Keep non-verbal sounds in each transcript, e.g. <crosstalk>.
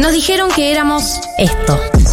Nos dijeron que éramos esto.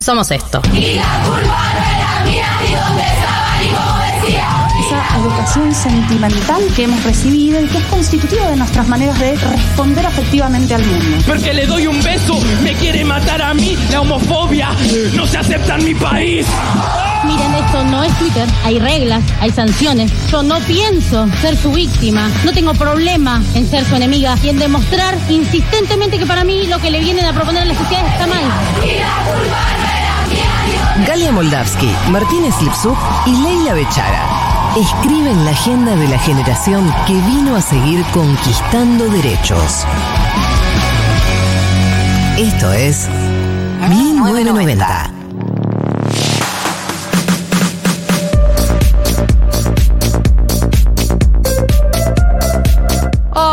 somos esto. esa educación sentimental que hemos recibido y que es constitutiva de nuestras maneras de responder afectivamente al mundo. Porque le doy un beso, me quiere matar a mí, la homofobia no se acepta en mi país. Miren, esto no es Twitter. Hay reglas, hay sanciones. Yo no pienso ser su víctima. No tengo problema en ser su enemiga y en demostrar insistentemente que para mí lo que le vienen a proponer a la sociedad está mal. Galia Moldavsky, Martínez Lipsuk y Leila Bechara escriben la agenda de la generación que vino a seguir conquistando derechos. Esto es 1990.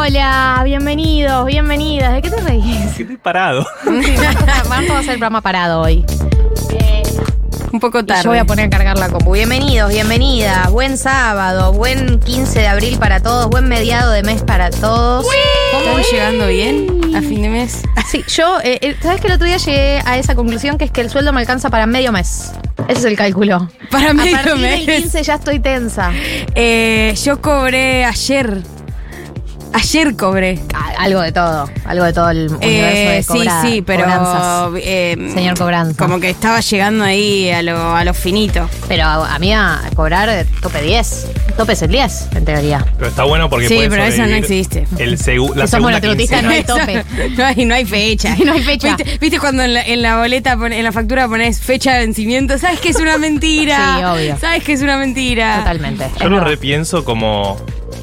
Hola, bienvenidos, bienvenidas. ¿De qué te reís? <laughs> Estoy parado. <laughs> Vamos a hacer el programa parado hoy. Un poco tarde. Yo voy a poner a cargar la compu. Bienvenidos, bienvenidas. Buen sábado, buen 15 de abril para todos, buen mediado de mes para todos. ¿Están llegando bien a fin de mes? <laughs> Sí, yo, eh, eh, ¿sabes que el otro día llegué a esa conclusión que es que el sueldo me alcanza para medio mes? Ese es el cálculo. Para medio a partir mes. del 15 ya estoy tensa. Eh, yo cobré ayer. Ayer cobré. Algo de todo, algo de todo el universo Eh, de sí, cobra- sí, pero. cobranzas. eh, Señor Cobranza. Como que estaba llegando ahí a lo, a lo finito. Pero amiga, cobrar eh, tope 10. Tope es el 10, en teoría. Pero está bueno porque Sí, pero eso no existe. El segu- la Si somos no hay tope. <laughs> no, hay, no hay fecha. <laughs> No hay fecha. ¿Viste, viste cuando en la, en la boleta, pone- en la factura pones fecha de vencimiento? ¿Sabes que es una mentira? Sí, obvio. ¿Sabes que es una mentira? Totalmente. Yo lo repienso como.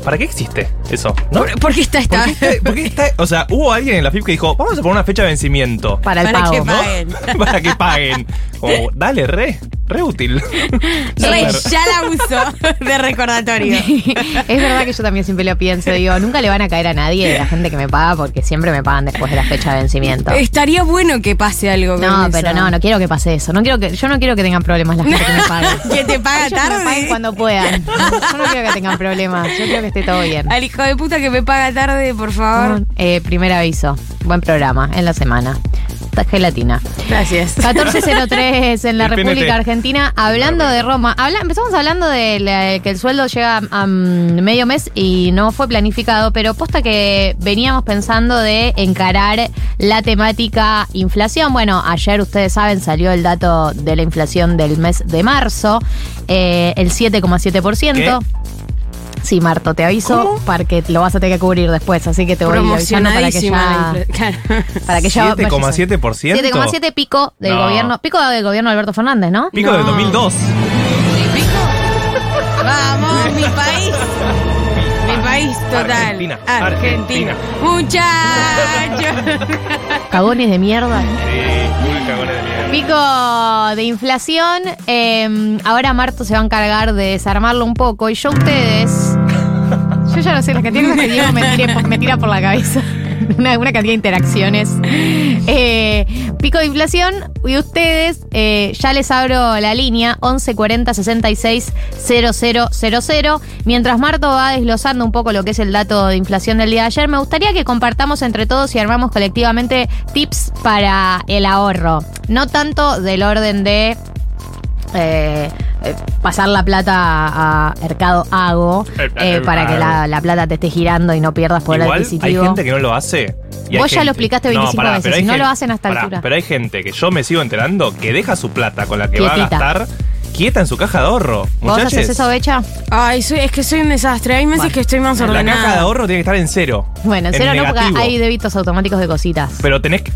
¿Para qué existe eso? ¿No? ¿Por, por qué está esta? ¿Por qué está- por qué está- o sea, hubo alguien en la FIP que dijo, vamos a poner una fecha de vencimiento. Para el Para pago. que ¿no? paguen. <laughs> Para que paguen. <laughs> Dale, re, re útil. <laughs> Re, ya la uso de recordatorio. <laughs> es verdad que yo también siempre lo pienso. Digo, nunca le van a caer a nadie de la gente que me paga porque siempre me pagan después de la fecha de vencimiento. Estaría bueno que pase algo con No, eso. pero no, no quiero que pase eso. No quiero que, yo no quiero que tengan problemas la gente que me pague. Que te paga Ellos me tarde. paguen cuando puedan. Yo no quiero que tengan problemas. Yo quiero que esté todo bien. Al hijo de puta que me paga tarde, por favor. Eh, primer aviso. Buen programa en la semana. Gelatina. Gracias. 1403 en la El República PNT. Argentina. Hablando de Roma. Habla- empezamos hablando de la- que el sueldo llega a mm, medio mes y no fue planificado, pero posta que veníamos pensando de encarar la temática inflación. Bueno, ayer ustedes saben, salió el dato de la inflación del mes de marzo, eh, el 7,7%. Sí, Marto, te aviso porque lo vas a tener que cubrir después, así que te voy avisando para que ya... Claro. <laughs> Para que ya 7,7%. 7,7 pico del No. gobierno. Pico del gobierno de Alberto Fernández, ¿no? Pico del 2002. Vamos, mi país. País total. Argentina, Argentina. Muchachos. <laughs> Cagones de mierda. Sí, muy cagones de mierda. Pico de inflación. eh, ahora Marto se va a encargar de desarmarlo un poco. Y yo ustedes. <laughs> Yo ya no sé, la cantidad de cosas que Diego me, tire me tira por la cabeza. <laughs> Una, cantidad de interacciones. Eh, pico de inflación. Y ustedes, eh, ya les abro la línea 1140 66 0000. Mientras Marto va desglosando un poco lo que es el dato de inflación del día de ayer, me gustaría que compartamos entre todos y armamos colectivamente tips para el ahorro. No tanto del orden de eh, eh, pasar la plata a, a Mercado Hago Eh, eh, eh, para que la, la plata te esté girando y no pierdas poder Igual hay adquisitivo. gente que no lo hace. y hay Vos ya gente- lo explicaste 25 pará, veces, pero hay y no gente- lo hacen hasta pará, altura. Pero hay gente que yo me sigo enterando que deja su plata con la que va a gastar quieta en su caja de ahorro. ¿Vos Muchachos. haces eso, Becha? Ay, soy- es que soy un desastre. Hay meses que estoy más La ordenada. caja de ahorro tiene que estar en cero. Bueno, en En cero no, porque negativo. hay débitos automáticos de cositas. Pero tenés que. eh,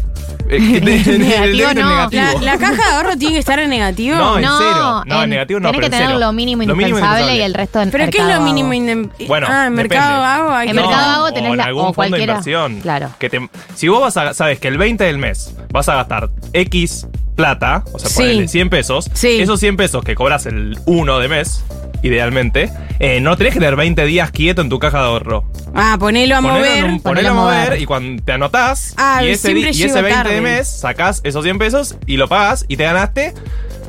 que te- el Negativo débito es no. negativo. La, la caja de ahorro tiene que estar en negativo. No, en No, cero. No, en en- negativo no, tenés pero que en tener cero. lo mínimo Lo mínimo indispensable y el resto en ¿Pero qué es Mercado lo mínimo? Vago. indem- Bueno, ah, en depende. Mercado Vago. hay En que- Mercado Vago tenés o en la- algún o fondo cualquiera. de inversión. Claro. Que te- si vos vas a, sabes que el 20 del mes vas a gastar X plata, o sea, Sí. ponele 100 pesos, Sí. esos 100 pesos que cobras el 1 de mes, idealmente, eh, no tenés que tener 20 días quieto en tu caja de ahorro. Ah, ponelo a Ponelo, mover. un- ponelo a mover y cuando te anotás Ah, y ese, y ese llego 20 tarde. de mes sacás esos 100 pesos y lo pagas y te ganaste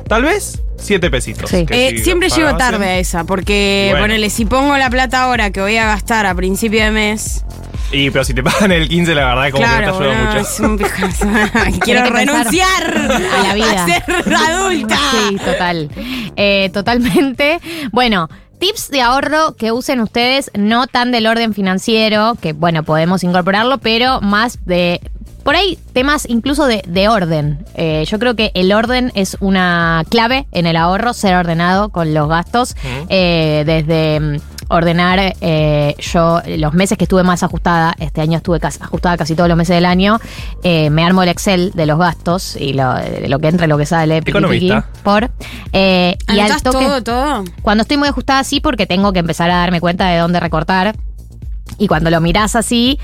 tal vez 7 pesitos. que Eh, si siempre llego tarde a esa, porque Bueno. ponele, si pongo la plata ahora que voy a gastar a principio de mes, Y pero si te pagan el 15, la verdad es como claro, que no te ayuda mucho. es un <laughs> quiero renunciar a la vida. <laughs> a ser adulta. Sí, total. Eh, totalmente. Bueno. Tips de ahorro que usen ustedes, no tan del orden financiero, que bueno, podemos incorporarlo, pero más de, por ahí, temas incluso de, de orden. Eh, yo creo que el orden es una clave en el ahorro, ser ordenado con los gastos, eh, desde mm, ordenar eh, yo los meses que estuve más ajustada, este año estuve casi- ajustada casi todos los meses del año, eh, me armo el Excel de los gastos y lo, de lo que entra y lo que sale, piqui, Economista. piqui, por. eh, y al ¿Anotás toque, todo, todo? cuando estoy muy ajustada sí, porque tengo que empezar a darme cuenta de dónde recortar. Y cuando lo mirás así,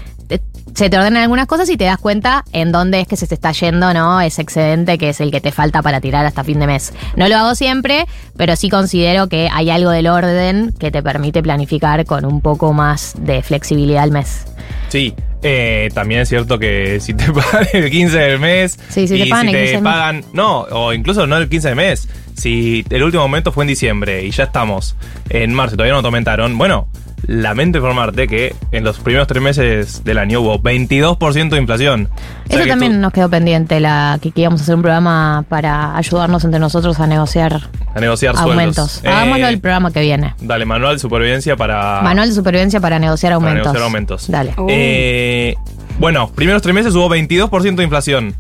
se te ordenan algunas cosas y te das cuenta en dónde es que se te está yendo, ¿no? Ese excedente que es el que te falta para tirar hasta fin de mes. No lo hago siempre, pero sí considero que hay algo del orden que te permite planificar con un poco más de flexibilidad al mes. Sí, eh, también es cierto que si te <laughs> pagan el 15 del mes. Sí, si te y pagan si te 15 del mes. pagan. No, o incluso no el 15 del mes. Si el último momento fue en diciembre y ya estamos en marzo todavía no te aumentaron, bueno, lamento informarte que en los primeros tres meses del año hubo 22% de inflación. O sea Eso también nos quedó pendiente, la que, que íbamos a hacer un programa para ayudarnos entre nosotros a negociar a negociar aumentos. sueldos. Hagámoslo Eh, el programa que viene. Dale, manual de supervivencia para. Manual de supervivencia para negociar Ah. para aumentos. negociar aumentos. Dale. Eh, bueno, primeros tres meses hubo 22% de inflación.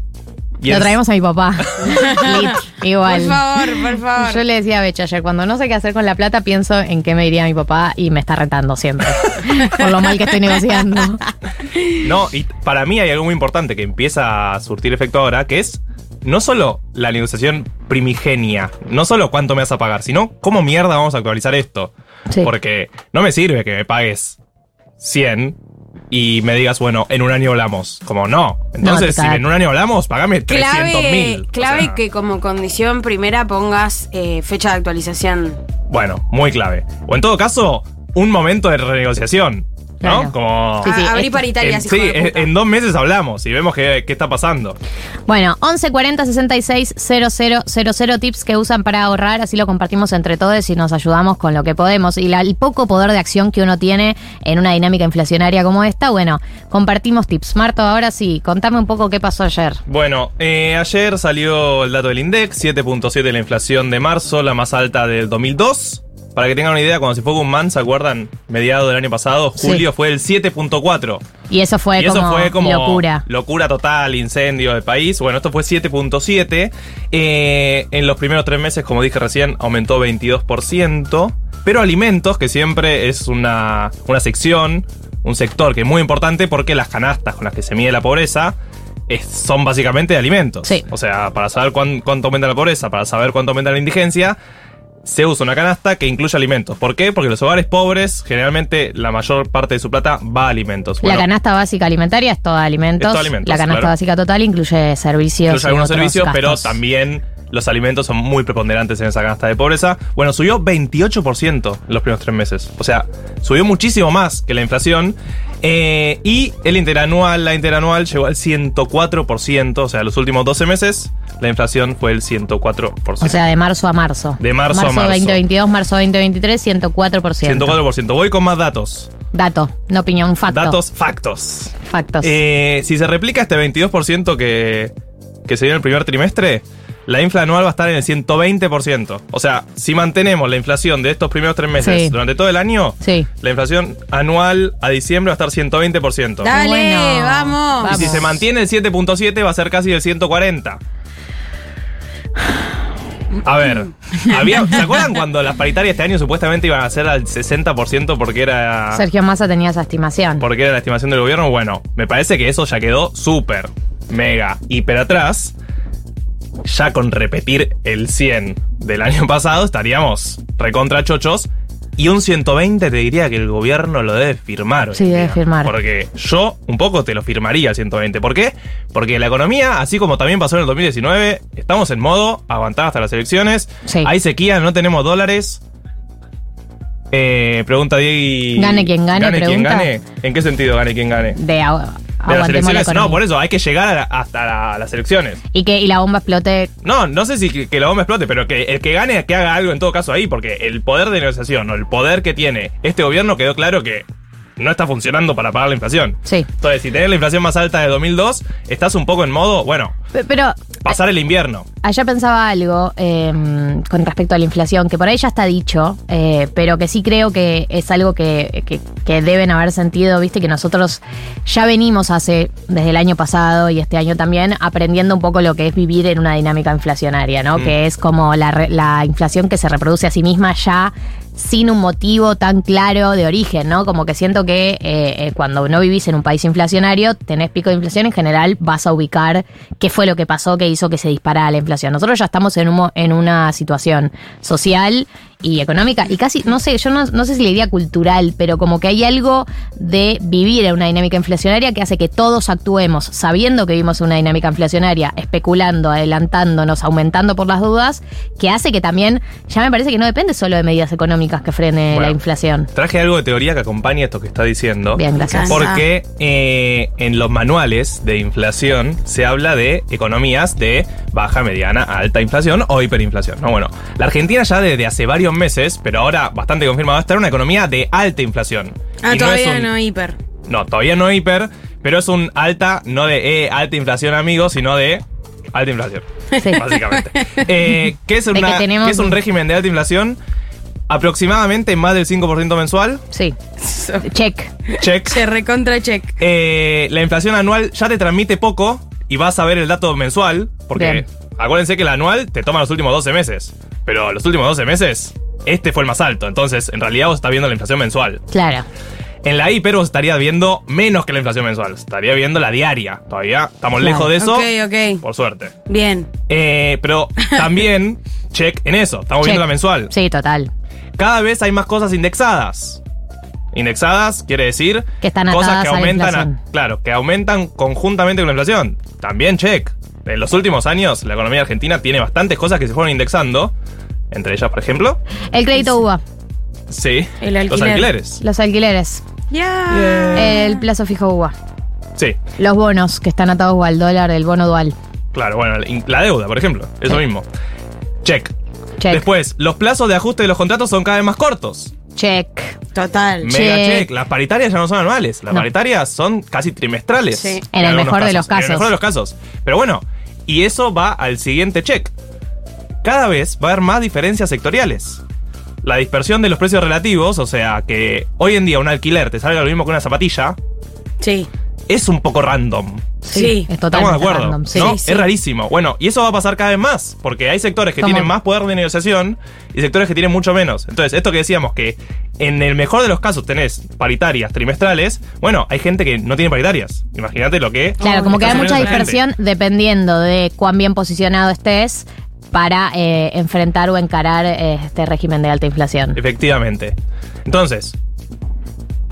Lo traemos a mi papá. <laughs> Igual. Por favor, por favor. Yo le decía a Becha ayer, cuando no sé qué hacer con la plata, pienso en qué me diría mi papá y me está retando siempre. <laughs> por lo mal que estoy negociando. No, y para mí hay algo muy importante que empieza a surtir efecto ahora, que es no solo la negociación primigenia, no solo cuánto me vas a pagar, sino cómo mierda vamos a actualizar esto. Sí. Porque no me sirve que me pagues 100 y me digas, bueno, en un año hablamos. Como no. Entonces, si en un año hablamos, pagame 300 Clave, mil. clave que como condición primera pongas eh, fecha de actualización. Bueno, muy clave. O en todo caso, un momento de renegociación. ¿No? Claro. Como. Sí, sí, abrí esto- paritarias, en, sí, en, dos meses hablamos y vemos qué, qué está pasando. Bueno, 11 40 66 000 tips que usan para ahorrar, así lo compartimos entre todos y nos ayudamos con lo que podemos. Y la- el poco poder de acción que uno tiene en una dinámica inflacionaria como esta, bueno, compartimos tips. Marto, ahora sí, contame un poco qué pasó ayer. Bueno, eh, ayer salió el dato del INDEX, 7.7 la inflación de marzo, la más alta del 2002. Para que tengan una idea, cuando se fue Guzmán, ¿se acuerdan? Mediado del año pasado, Sí. julio fue el 7.4. Y eso fue, y eso como, fue como locura. locura total, incendio del país. Bueno, esto fue 7.7. Eh, en los primeros tres meses, como dije recién, aumentó 22%. Pero alimentos, que siempre es una, una sección, un sector que es muy importante porque las canastas con las que se mide la pobreza es- son básicamente de alimentos. Sí. O sea, para saber cuán- cuánto aumenta la pobreza, para saber cuánto aumenta la indigencia, se usa una canasta que incluye alimentos. ¿Por qué? Porque los hogares pobres, generalmente la mayor parte de su plata va a alimentos. la canasta básica alimentaria es toda alimentos. Es todo alimentos, la canasta claro. básica total incluye servicios. incluye algunos servicios, pero también los alimentos son muy preponderantes en esa canasta de pobreza. Bueno, subió 28% en los primeros tres meses. O sea, subió muchísimo más que la inflación. Eh, y el interanual, la interanual llegó al 104%. O sea, los últimos 12 meses, la inflación fue el 104%. O sea, de marzo a marzo. De marzo a marzo. 2022, marzo 2023, 104%. 104%. Voy con más datos. Dato, no opinión, facto. Datos, factos. Factos. Eh, si se replica este 22% que, que se dio en el primer trimestre, la infla anual va a estar en el 120%. O sea, si mantenemos la inflación de estos primeros tres meses Sí. durante todo el año, sí. la inflación anual a diciembre va a estar 120%. Dale, Bueno, vamos. Y si se mantiene el 7.7 va a ser casi el 140. A ver, <laughs> había, ¿se acuerdan cuando las paritarias este año supuestamente iban a ser al 60% porque era, Sergio Massa tenía esa estimación. porque era la estimación del gobierno? Bueno, me parece que eso ya quedó súper, mega, hiper atrás. Ya con repetir el 100 del año pasado estaríamos recontra chochos. Y un 120 te diría que el gobierno lo debe firmar. Sí, debe firmar. Porque yo un poco te lo firmaría el 120. ¿Por qué? Porque la economía, así como también pasó en el 2019, estamos en modo aguantar hasta las elecciones. Hay sequía, no tenemos dólares. Eh, pregunta Diego. Gane quien gane, ¿Gane quien pregunta. gane? ¿En qué sentido gane quien gane? De agu- ¿De las la elecciones? No, por eso hay que llegar a la- hasta la- las elecciones. Y que y la bomba explote. No, no sé si que, que la bomba explote, pero que el que gane que haga algo en todo caso ahí, porque el poder de negociación o el poder que tiene este gobierno quedó claro que no está funcionando para pagar la inflación. Sí. Entonces, si tenés la inflación más alta de 2002, estás un poco en modo, bueno, Pe- Pero pasar el invierno. Ayer pensaba algo eh, con respecto a la inflación, que por ahí ya está dicho, eh, pero que sí creo que es algo que, que- que deben haber sentido, viste, que nosotros ya venimos hace, desde el año pasado y este año también, aprendiendo un poco lo que es vivir en una dinámica inflacionaria, ¿no? Mm. Que es como la, la inflación que se reproduce a sí misma ya sin un motivo tan claro de origen, ¿no? Como que siento que eh, eh, cuando no vivís en un país inflacionario, tenés pico de inflación, en general vas a ubicar qué fue lo que pasó que hizo que se disparara la inflación. Nosotros ya estamos en, un en una situación social y económica y casi, no sé, yo no, no sé si le diría cultural, pero como que hay algo de vivir en una dinámica inflacionaria que hace que todos actuemos sabiendo que vivimos en una dinámica inflacionaria, especulando, adelantándonos, aumentando por las dudas, que hace que también, ya me parece que no depende solo de medidas económicas que frene Bueno. la inflación. Traje algo de teoría que acompaña esto que está diciendo. Bien, gracias. Porque eh, en los manuales de inflación se habla de economías de baja, mediana, alta inflación o hiperinflación. No, bueno, la Argentina ya desde hace varios meses, pero ahora bastante confirmado, está en una economía de alta inflación. Ah, Y todavía es no, un- hiper. No, todavía no hiper, pero es un alta, no de eh, alta inflación, amigos, sino de alta inflación. <laughs> Básicamente. Eh, ¿qué, es una- que tenemos- qué es un régimen de alta inflación? Aproximadamente más del 5% mensual. Sí. Check. Check. Se recontra check. Eh, la inflación anual ya te transmite poco y vas a ver el dato mensual, porque Bien. acuérdense que el anual te toma los últimos 12 meses, pero los últimos 12 meses, este fue el más alto, entonces en realidad vos estás viendo la inflación mensual. Claro. En la hiper vos estarías viendo menos que la inflación mensual, estaría viendo la diaria, todavía estamos Claro. lejos de eso, Ok, ok. por suerte. Bien. Eh, pero <laughs> también, check en eso, estamos Check. viendo la mensual. Sí, total. Cada vez hay más cosas indexadas. Indexadas quiere decir Que están cosas que a la aumentan, claro, que aumentan conjuntamente con la inflación. También check. En los últimos años la economía argentina tiene bastantes cosas que se fueron indexando, entre ellas, por ejemplo, El crédito UBA, sí, El los alquiler. alquileres. los alquileres, Ya. el plazo fijo UBA, Sí, los bonos que están atados al dólar, el bono dual. claro, bueno, la- deuda, por ejemplo, eso Sí. mismo. Check. Check. Después, los plazos de ajuste de los contratos son cada vez más cortos. Check. Total. Mega Check. check. Las paritarias ya no son anuales. Las No. paritarias son casi trimestrales. Sí. En el mejor de los En el casos. mejor de los casos. Pero bueno, y eso va al siguiente check. Cada vez va a haber más diferencias sectoriales. La dispersión de los precios relativos, o sea, que hoy en día un alquiler te salga lo mismo que una zapatilla, Sí. es un poco random. Sí. Es Estamos totalmente de acuerdo. random, sí. ¿no? Sí, sí. Es rarísimo. Bueno, y eso va a pasar cada vez más, porque hay sectores que ¿Cómo? tienen más poder de negociación y sectores que tienen mucho menos. Entonces, esto que decíamos que en el mejor de los casos tenés paritarias trimestrales, bueno, hay gente que no tiene paritarias. Imagínate lo que. Claro, como que hay mucha dispersión dependiendo de cuán bien posicionado estés para eh, enfrentar o encarar eh, este régimen de alta inflación. Efectivamente. Entonces,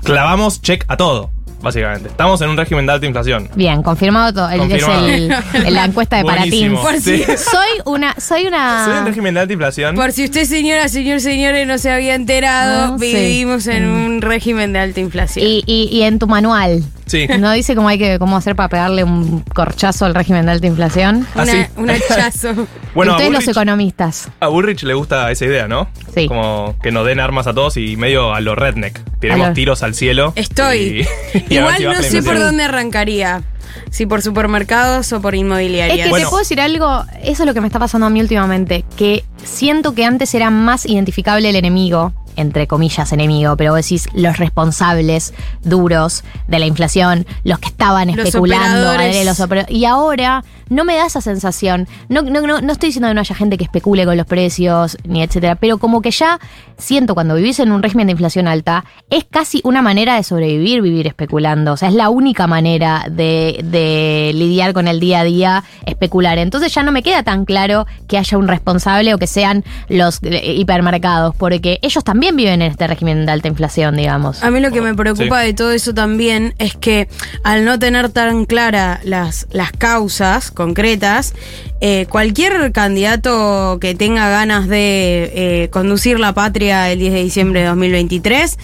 clavamos check a todo, básicamente. Estamos en un régimen de alta inflación. Bien, confirmado todo. El, Confirmado. Es el- la encuesta de Paratín. Buenísimo. Por Sí. si- Soy una, soy Soy un una. régimen de alta inflación. Por si usted, señora, señor, señores, no se había enterado, No, sí. vivimos en un régimen de alta inflación. Y, y- y en tu manual. Sí. ¿No dice cómo hay que cómo hacer para pegarle un corchazo al régimen de alta inflación? Una, un hachazo. <laughs> Bueno, a Ustedes los Bullrich- economistas. A Bullrich le gusta esa idea, ¿no? Sí. Como que nos den armas a todos y medio a los redneck. Tiremos lo- tiros al cielo. Estoy. y- Igual no sé por dónde arrancaría. Si por supermercados o por Es inmobiliarias. que te puedo decir algo, eso es lo que me está pasando a mí últimamente, que siento que antes era más identificable el enemigo, entre comillas enemigo, pero vos decís los responsables duros de la inflación, los que estaban Los especulando, operadores. los oper- y ahora no me da esa sensación. No, no, no, no estoy diciendo que no haya gente que especule con los precios, ni etcétera, pero como que ya siento cuando vivís en un régimen de inflación alta, es casi una manera de sobrevivir vivir especulando. O sea, es la única manera de, de lidiar con el día a día, especular. Entonces ya no me queda tan claro que haya un responsable o que sean los eh, hipermercados, porque ellos también viven en este régimen de alta inflación, digamos. A mí lo que me preocupa de todo eso también es que al no tener tan clara las, las causas concretas, eh, cualquier candidato que tenga ganas de eh, conducir la patria el 10 de diciembre de 2023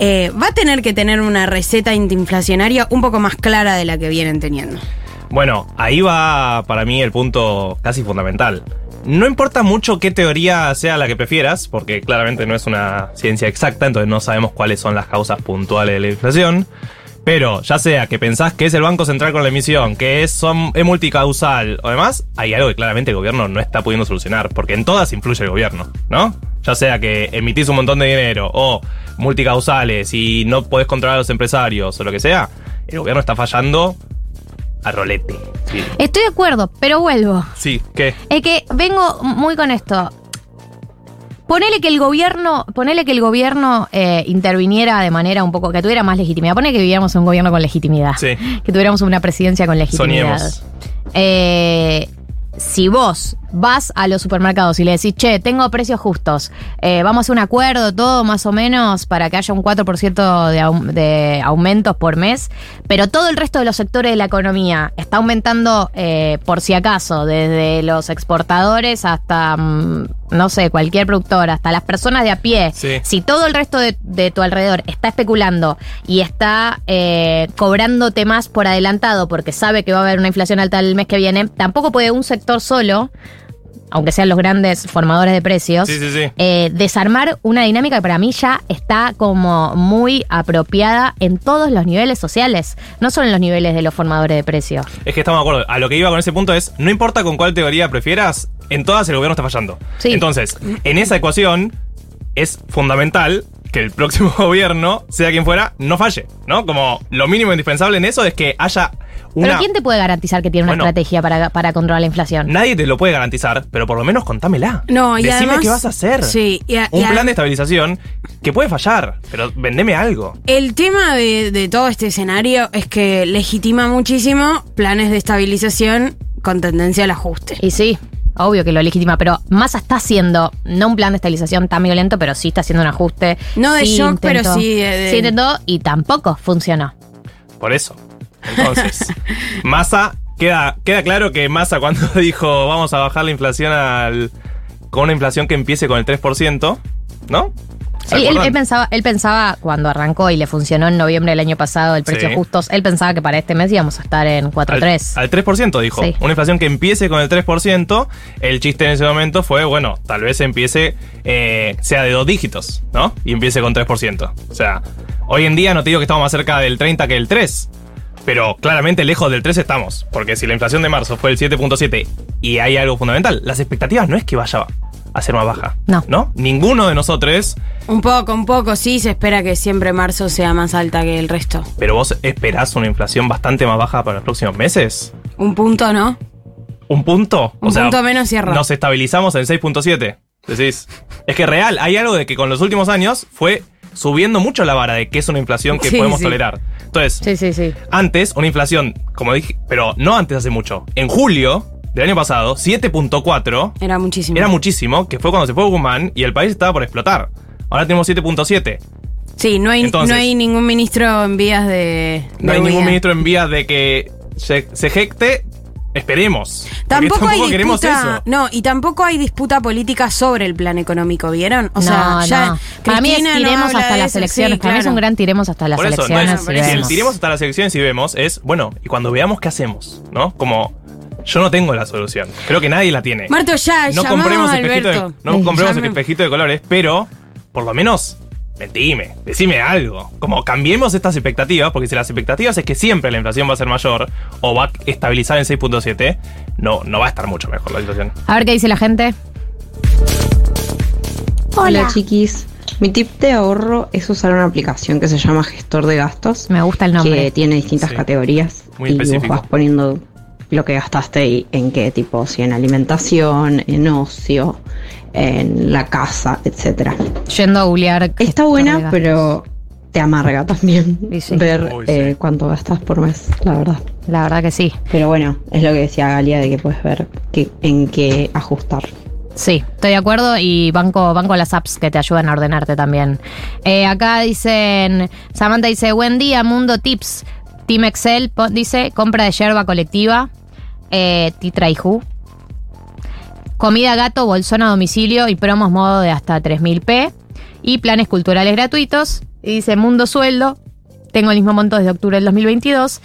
eh, va a tener que tener una receta antiinflacionaria un poco más clara de la que vienen teniendo. Bueno, ahí va para mí el punto casi fundamental. No importa mucho qué teoría sea la que prefieras, porque claramente no es una ciencia exacta, entonces no sabemos cuáles son las causas puntuales de la inflación. Pero ya sea que pensás que es el Banco Central con la emisión, que es, es multicausal o demás, hay algo que claramente el gobierno no está pudiendo solucionar, porque en todas influye el gobierno, ¿no? Ya sea que emitís un montón de dinero o multicausales y no podés controlar a los empresarios o lo que sea, el gobierno está fallando a rolete. Sí, Estoy de acuerdo, pero vuelvo. sí ¿qué? Es que vengo muy con esto. Ponele que el gobierno, ponele que el gobierno eh, interviniera de manera un poco, que tuviera más legitimidad. Ponele que viviéramos un gobierno con legitimidad. Sí. Que tuviéramos una presidencia con legitimidad. Soñemos. Eh, si vos vas a los supermercados y le decís, che, tengo precios justos, eh, vamos a hacer un acuerdo, todo más o menos, para que haya un 4% de, de aumentos por mes, pero todo el resto de los sectores de la economía está aumentando eh, por si acaso, desde los exportadores hasta, mm, no sé, cualquier productor, hasta las personas de a pie. Sí. Si todo el resto de, de tu alrededor está especulando y está eh, cobrándote más por adelantado porque sabe que va a haber una inflación alta el mes que viene, tampoco puede un sector solo, aunque sean los grandes formadores de precios, Sí, sí, sí. eh, desarmar una dinámica que para mí ya está como muy apropiada en todos los niveles sociales, no solo en los niveles de los formadores de precios. Es que estamos de acuerdo. A lo que iba con ese punto es, no importa con cuál teoría prefieras, en todas el gobierno está fallando. Entonces, en esa ecuación es fundamental que el próximo <laughs> gobierno, sea quien fuera, no falle, ¿no? Como lo mínimo indispensable en eso es que haya una... Pero ¿quién te puede garantizar que tiene una Bueno. estrategia para, para controlar la inflación? Nadie te lo puede garantizar, pero por lo menos contámela. No, y Decime además- qué vas a hacer. Sí, y a- Un y a- plan de estabilización que puede fallar, pero vendeme algo. El tema de, de todo este escenario es que legitima muchísimo planes de estabilización con tendencia al ajuste. Y sí, obvio que lo legitima, pero Massa está haciendo, no un plan de estabilización tan violento, pero sí está haciendo un ajuste. No de Sí shock, pero sí de- de- Sí intentó y tampoco funcionó. Por eso. Entonces, <laughs> Massa, queda, queda claro que Massa cuando <laughs> dijo vamos a bajar la inflación al, con una inflación que empiece con el 3%, ¿no? ¿Se Él, él- acuerdan? él pensaba, él pensaba cuando arrancó y le funcionó en noviembre del año pasado el precio Sí. justos, él pensaba que para este mes íbamos a estar en 4.3. Al, al 3% dijo. Sí. Una inflación que empiece con el 3%. El chiste en ese momento fue, bueno, tal vez empiece, eh, sea de dos dígitos, ¿no? Y empiece con 3%. O sea, hoy en día no te digo que estamos más cerca del 30 que del 3. Pero claramente lejos del 3 estamos. Porque si la inflación de marzo fue el 7.7 y hay algo fundamental, las expectativas no es que vaya a ser más baja. No. ¿No? Ninguno de nosotros, Un poco, un poco, sí, se espera que siempre marzo sea más alta que el resto. pero vos esperás una inflación bastante más baja para los próximos meses. Un punto, ¿no? ¿Un punto? Un punto menos cierra. Nos estabilizamos en 6.7. Decís. Es que real, hay algo de que con los últimos años fue subiendo mucho la vara de que es una inflación que Sí, podemos sí. tolerar. Entonces, Sí, sí, sí. antes, una inflación, como dije, pero no antes hace mucho. En julio del año pasado, 7.4 Era muchísimo. era muchísimo, que fue cuando se fue Guzmán y el país estaba por explotar. Ahora tenemos 7.7. Sí, no hay, Entonces- no hay ningún ministro en vías de. No de hay ningún ministro en vías de que se, se ejecte. Esperemos. Tampoco, hay queremos disputa. eso. No, y tampoco hay disputa política sobre el plan económico, ¿vieron? O sea, no, ya. no. Para mí es tiremos hasta las eso, elecciones. sí, Para mí es un gran tiremos hasta las Por eso, elecciones. si el tiremos hasta las elecciones y vemos, es, bueno, y cuando veamos qué hacemos, ¿no? Como, yo no tengo la solución. Creo que nadie la tiene. Marto, ya, no compremos a espejito de, Alberto. no compremos de colores, pero por lo menos mentime, decime algo. Como cambiemos estas expectativas, porque si las expectativas es que siempre la inflación va a ser mayor o va a estabilizar en 6.7, no, no va a estar mucho mejor la situación. A ver qué dice la gente. Hola. chiquis. Mi tip de ahorro es usar una aplicación que se llama Gestor de Gastos. Me gusta el nombre. Que tiene distintas Sí. categorías. Muy y vos específico. vas poniendo lo que gastaste y en qué tipo, si en alimentación, en ocio, en la casa, etcétera. Yendo a googlear. Está buena, pero te amarga también sí. ver Uy, eh, cuánto gastas por mes, la verdad. La verdad que sí. Pero bueno, es lo que decía Galia de que puedes ver en qué ajustar. Sí, estoy de acuerdo y banco, banco las apps que te ayudan a ordenarte también. Eh, acá dicen, Samantha dice, buen día, Mundo Tips. Team Excel dice, compra de yerba colectiva, eh, Titra y Ju. Comida gato, bolsón a domicilio y promos modo de hasta 3000p. Y planes culturales gratuitos. Dice, Mundo Sueldo, tengo el mismo monto desde octubre del 2022.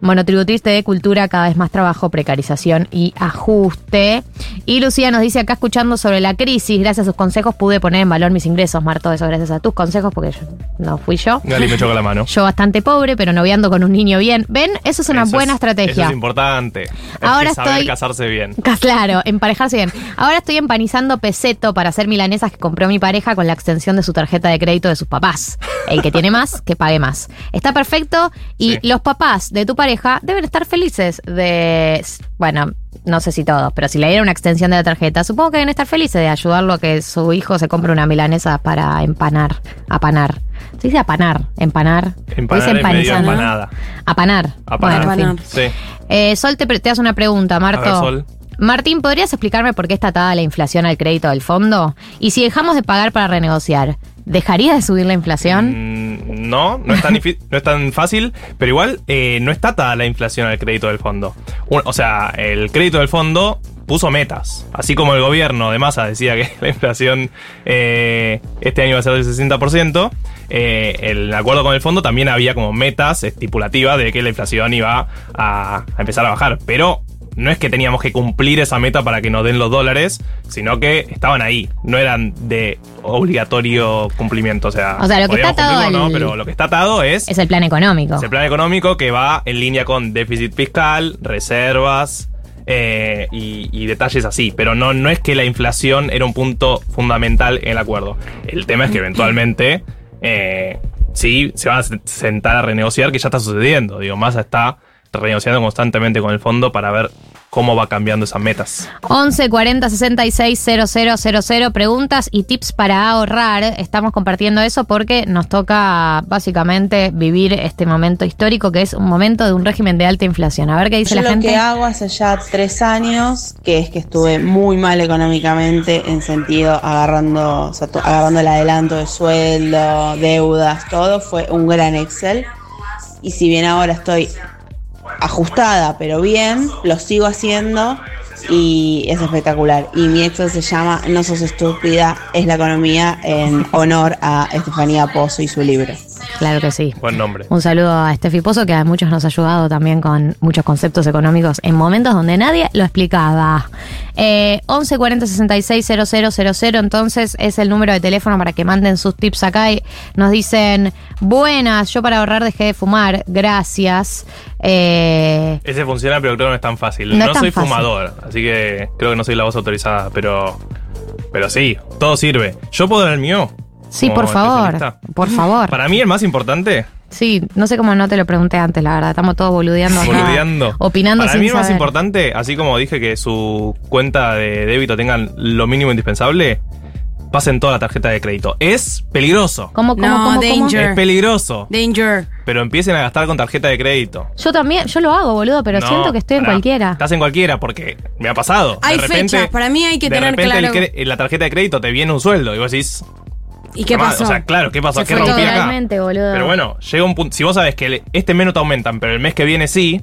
Monotributista de cultura, cada vez más trabajo, precarización y ajuste. Y Lucía nos dice acá escuchando sobre la crisis, gracias a sus consejos pude poner en valor mis ingresos, Marto, eso gracias a tus consejos porque yo- no fui yo. Gali me choca la mano. <laughs> Yo bastante pobre, pero noviando con un niño bien. ¿Ven? Eso es una Eso buena es- estrategia. Eso es importante. Ahora saber estoy- casarse bien. <laughs> Claro, emparejarse bien. Ahora estoy empanizando peseto para hacer milanesas que compró mi pareja con la extensión de su tarjeta de crédito de sus papás. El que tiene más, que pague más. Está perfecto y Sí. los papás de tu pareja deben estar felices de... Bueno, no sé si todos, pero si le dieron una extensión de la tarjeta, supongo que deben estar felices de ayudarlo a que su hijo se compre una milanesa para empanar. Apanar. Se dice apanar, empanar. Empanar dice es medio empanizar, ¿no? empanada. Apanar. Apanar. Bueno, en fin. Sí. Eh, Sol, te, te hace una pregunta, Marto. A ver, Sol. Martín, ¿podrías explicarme por qué está atada la inflación al crédito del fondo? Y si dejamos de pagar para renegociar, ¿dejaría de subir la inflación? Mm, No, no es tan, <laughs> no es tan fácil, pero igual eh, no está atada la inflación al crédito del fondo. O sea, el crédito del fondo puso metas. Así como el gobierno de masa decía que <laughs> la inflación eh, este año iba a ser del 60%, eh, el acuerdo con el fondo también había como metas estipulativas de que la inflación iba a empezar a bajar. Pero no es que teníamos que cumplir esa meta para que nos den los dólares, sino que estaban ahí, no eran de obligatorio cumplimiento. O sea, O sea, lo que está atado al- no, pero lo que está atado es, Es el plan económico. es el plan económico que va en línea con déficit fiscal, reservas eh, y, y detalles así. Pero no, no es que la inflación era un punto fundamental en el acuerdo. El tema es que eventualmente eh, sí se van a sentar a renegociar, que ya está sucediendo. Digo, Massa está renegociando constantemente con el fondo para ver cómo va cambiando esas metas. 11 40 66 000 preguntas y tips para ahorrar. Estamos compartiendo eso porque nos toca básicamente vivir este momento histórico que es un momento de un régimen de alta inflación. A ver qué dice Yo la lo gente. que hago hace ya tres años, que es que estuve muy mal económicamente, en sentido agarrando, o sea, to- agarrando el adelanto de sueldo, deudas, todo, fue un gran Excel. Y si bien ahora estoy ajustada, pero bien, lo sigo haciendo y es espectacular. Y mi Excel se llama No sos estúpida, es la economía en honor a Estefanía Pozo y su libro. Claro que sí. Buen nombre. Un saludo a Steffi Pozo, que a muchos nos ha ayudado también con muchos conceptos económicos en momentos donde nadie lo explicaba. Eh, 11 40 66 000, entonces es el número de teléfono para que manden sus tips acá. Y nos dicen, buenas, yo para ahorrar dejé de fumar, gracias. Eh, Ese funciona, pero creo que no es tan fácil. No No, es tan soy fácil. fumador, así que creo que no soy la voz autorizada, pero. Pero sí, todo sirve. ¿Yo puedo dar el mío? sí, por favor, por favor. Para mí el más importante, Sí, no sé cómo no te lo pregunté antes, la verdad. Estamos todos boludeando acá. boludeando. Opinando Para sin mí el más importante, así como dije que su cuenta de débito tengan lo mínimo indispensable, pasen toda la tarjeta de crédito. Es peligroso. ¿Cómo, cómo, No, cómo, cómo? danger. Es peligroso. Danger. Pero empiecen a gastar con tarjeta de crédito. Yo también, yo lo hago, boludo, pero No, siento que estoy en cualquiera. Estás en cualquiera porque me ha pasado. Hay de repente, fechas, para mí hay que de tener repente el claro- en la tarjeta de crédito te viene un sueldo y vos decís. ¿Y qué "Tomá", pasó? O sea, claro, ¿qué pasó? Se ¿Qué fue rompí acá? Totalmente, boludo. Pero bueno, llega un punto. Si vos sabes que el- este mes no te aumentan, pero el mes que viene sí,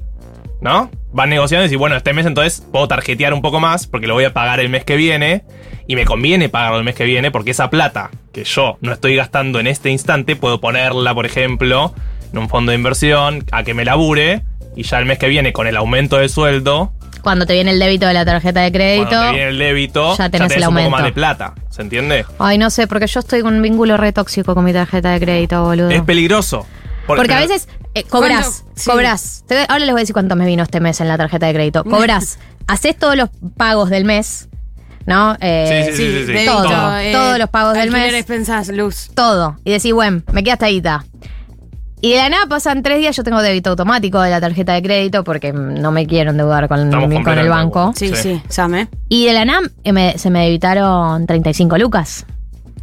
¿no? Vas negociando y decís, bueno, este mes entonces puedo tarjetear un poco más porque lo voy a pagar el mes que viene y me conviene pagarlo el mes que viene porque esa plata que yo no estoy gastando en este instante puedo ponerla, por ejemplo, en un fondo de inversión a que me labure y ya el mes que viene con el aumento del sueldo. cuando te viene el débito de la tarjeta de crédito. Cuando te viene el débito, ya ya tenés tenés, el un poco aumento. más de plata. ¿Se entiende? Ay, no sé, porque yo estoy con un vínculo re tóxico con mi tarjeta de crédito, boludo. Es peligroso. Por- Porque a veces eh, cobras, cobras. Ahora les voy a decir cuánto me vino este mes en la tarjeta de crédito. Cobras, haces todos los pagos del mes, ¿no? Eh, Sí, sí, sí, sí, sí. Débito, Todo, eh, todos los pagos del mes. expensas, luz. Todo. Y decís, bueno, me queda hasta guita. Y de la nada pasan tres días, yo tengo débito automático de la tarjeta de crédito porque no me quiero endeudar con, el banco. Sí, Sí. sí, Same. Y de la NAM eh, me- se me debitaron 35 lucas.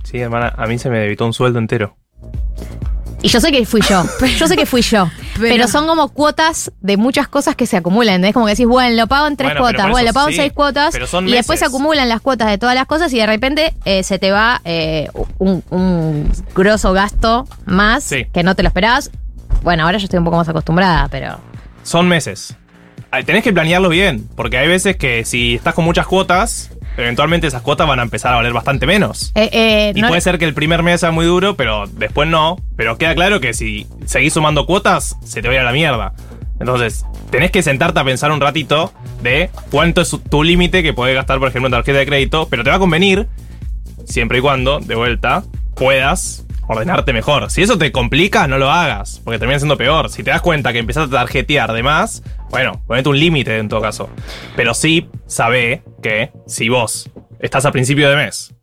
Sí, hermana, a mí se me debitó un sueldo entero. Y yo sé que fui yo. <laughs> Yo sé que fui yo. Pero, Pero- son como cuotas de muchas cosas que se acumulan. Es como que decís, bueno, lo pago en tres Bueno, cuotas, bueno, lo pago en sí, seis cuotas. pero son y después se acumulan las cuotas de todas las cosas y de repente eh, se te va eh, un, un grosso gasto más Sí. que no te lo esperabas. Bueno, ahora yo estoy un poco más acostumbrada, pero. Son meses. Tenés que planearlo bien, porque hay veces que si estás con muchas cuotas, eventualmente esas cuotas van a empezar a valer bastante menos. Eh, eh, Y no- puede ser que el primer mes sea muy duro, pero después no. Pero queda claro que si seguís sumando cuotas, se te va a ir a la mierda. Entonces, tenés que sentarte a pensar un ratito de cuánto es tu límite que podés gastar, por ejemplo, en tarjeta de crédito, pero te va a convenir, siempre y cuando, de vuelta, puedas ordenarte mejor. Si eso te complica, no lo hagas, porque termina siendo peor. Si te das cuenta que empezás a tarjetear de más, bueno, ponete un límite en todo caso. Pero sí, sabe que si vos estás a principio de mes,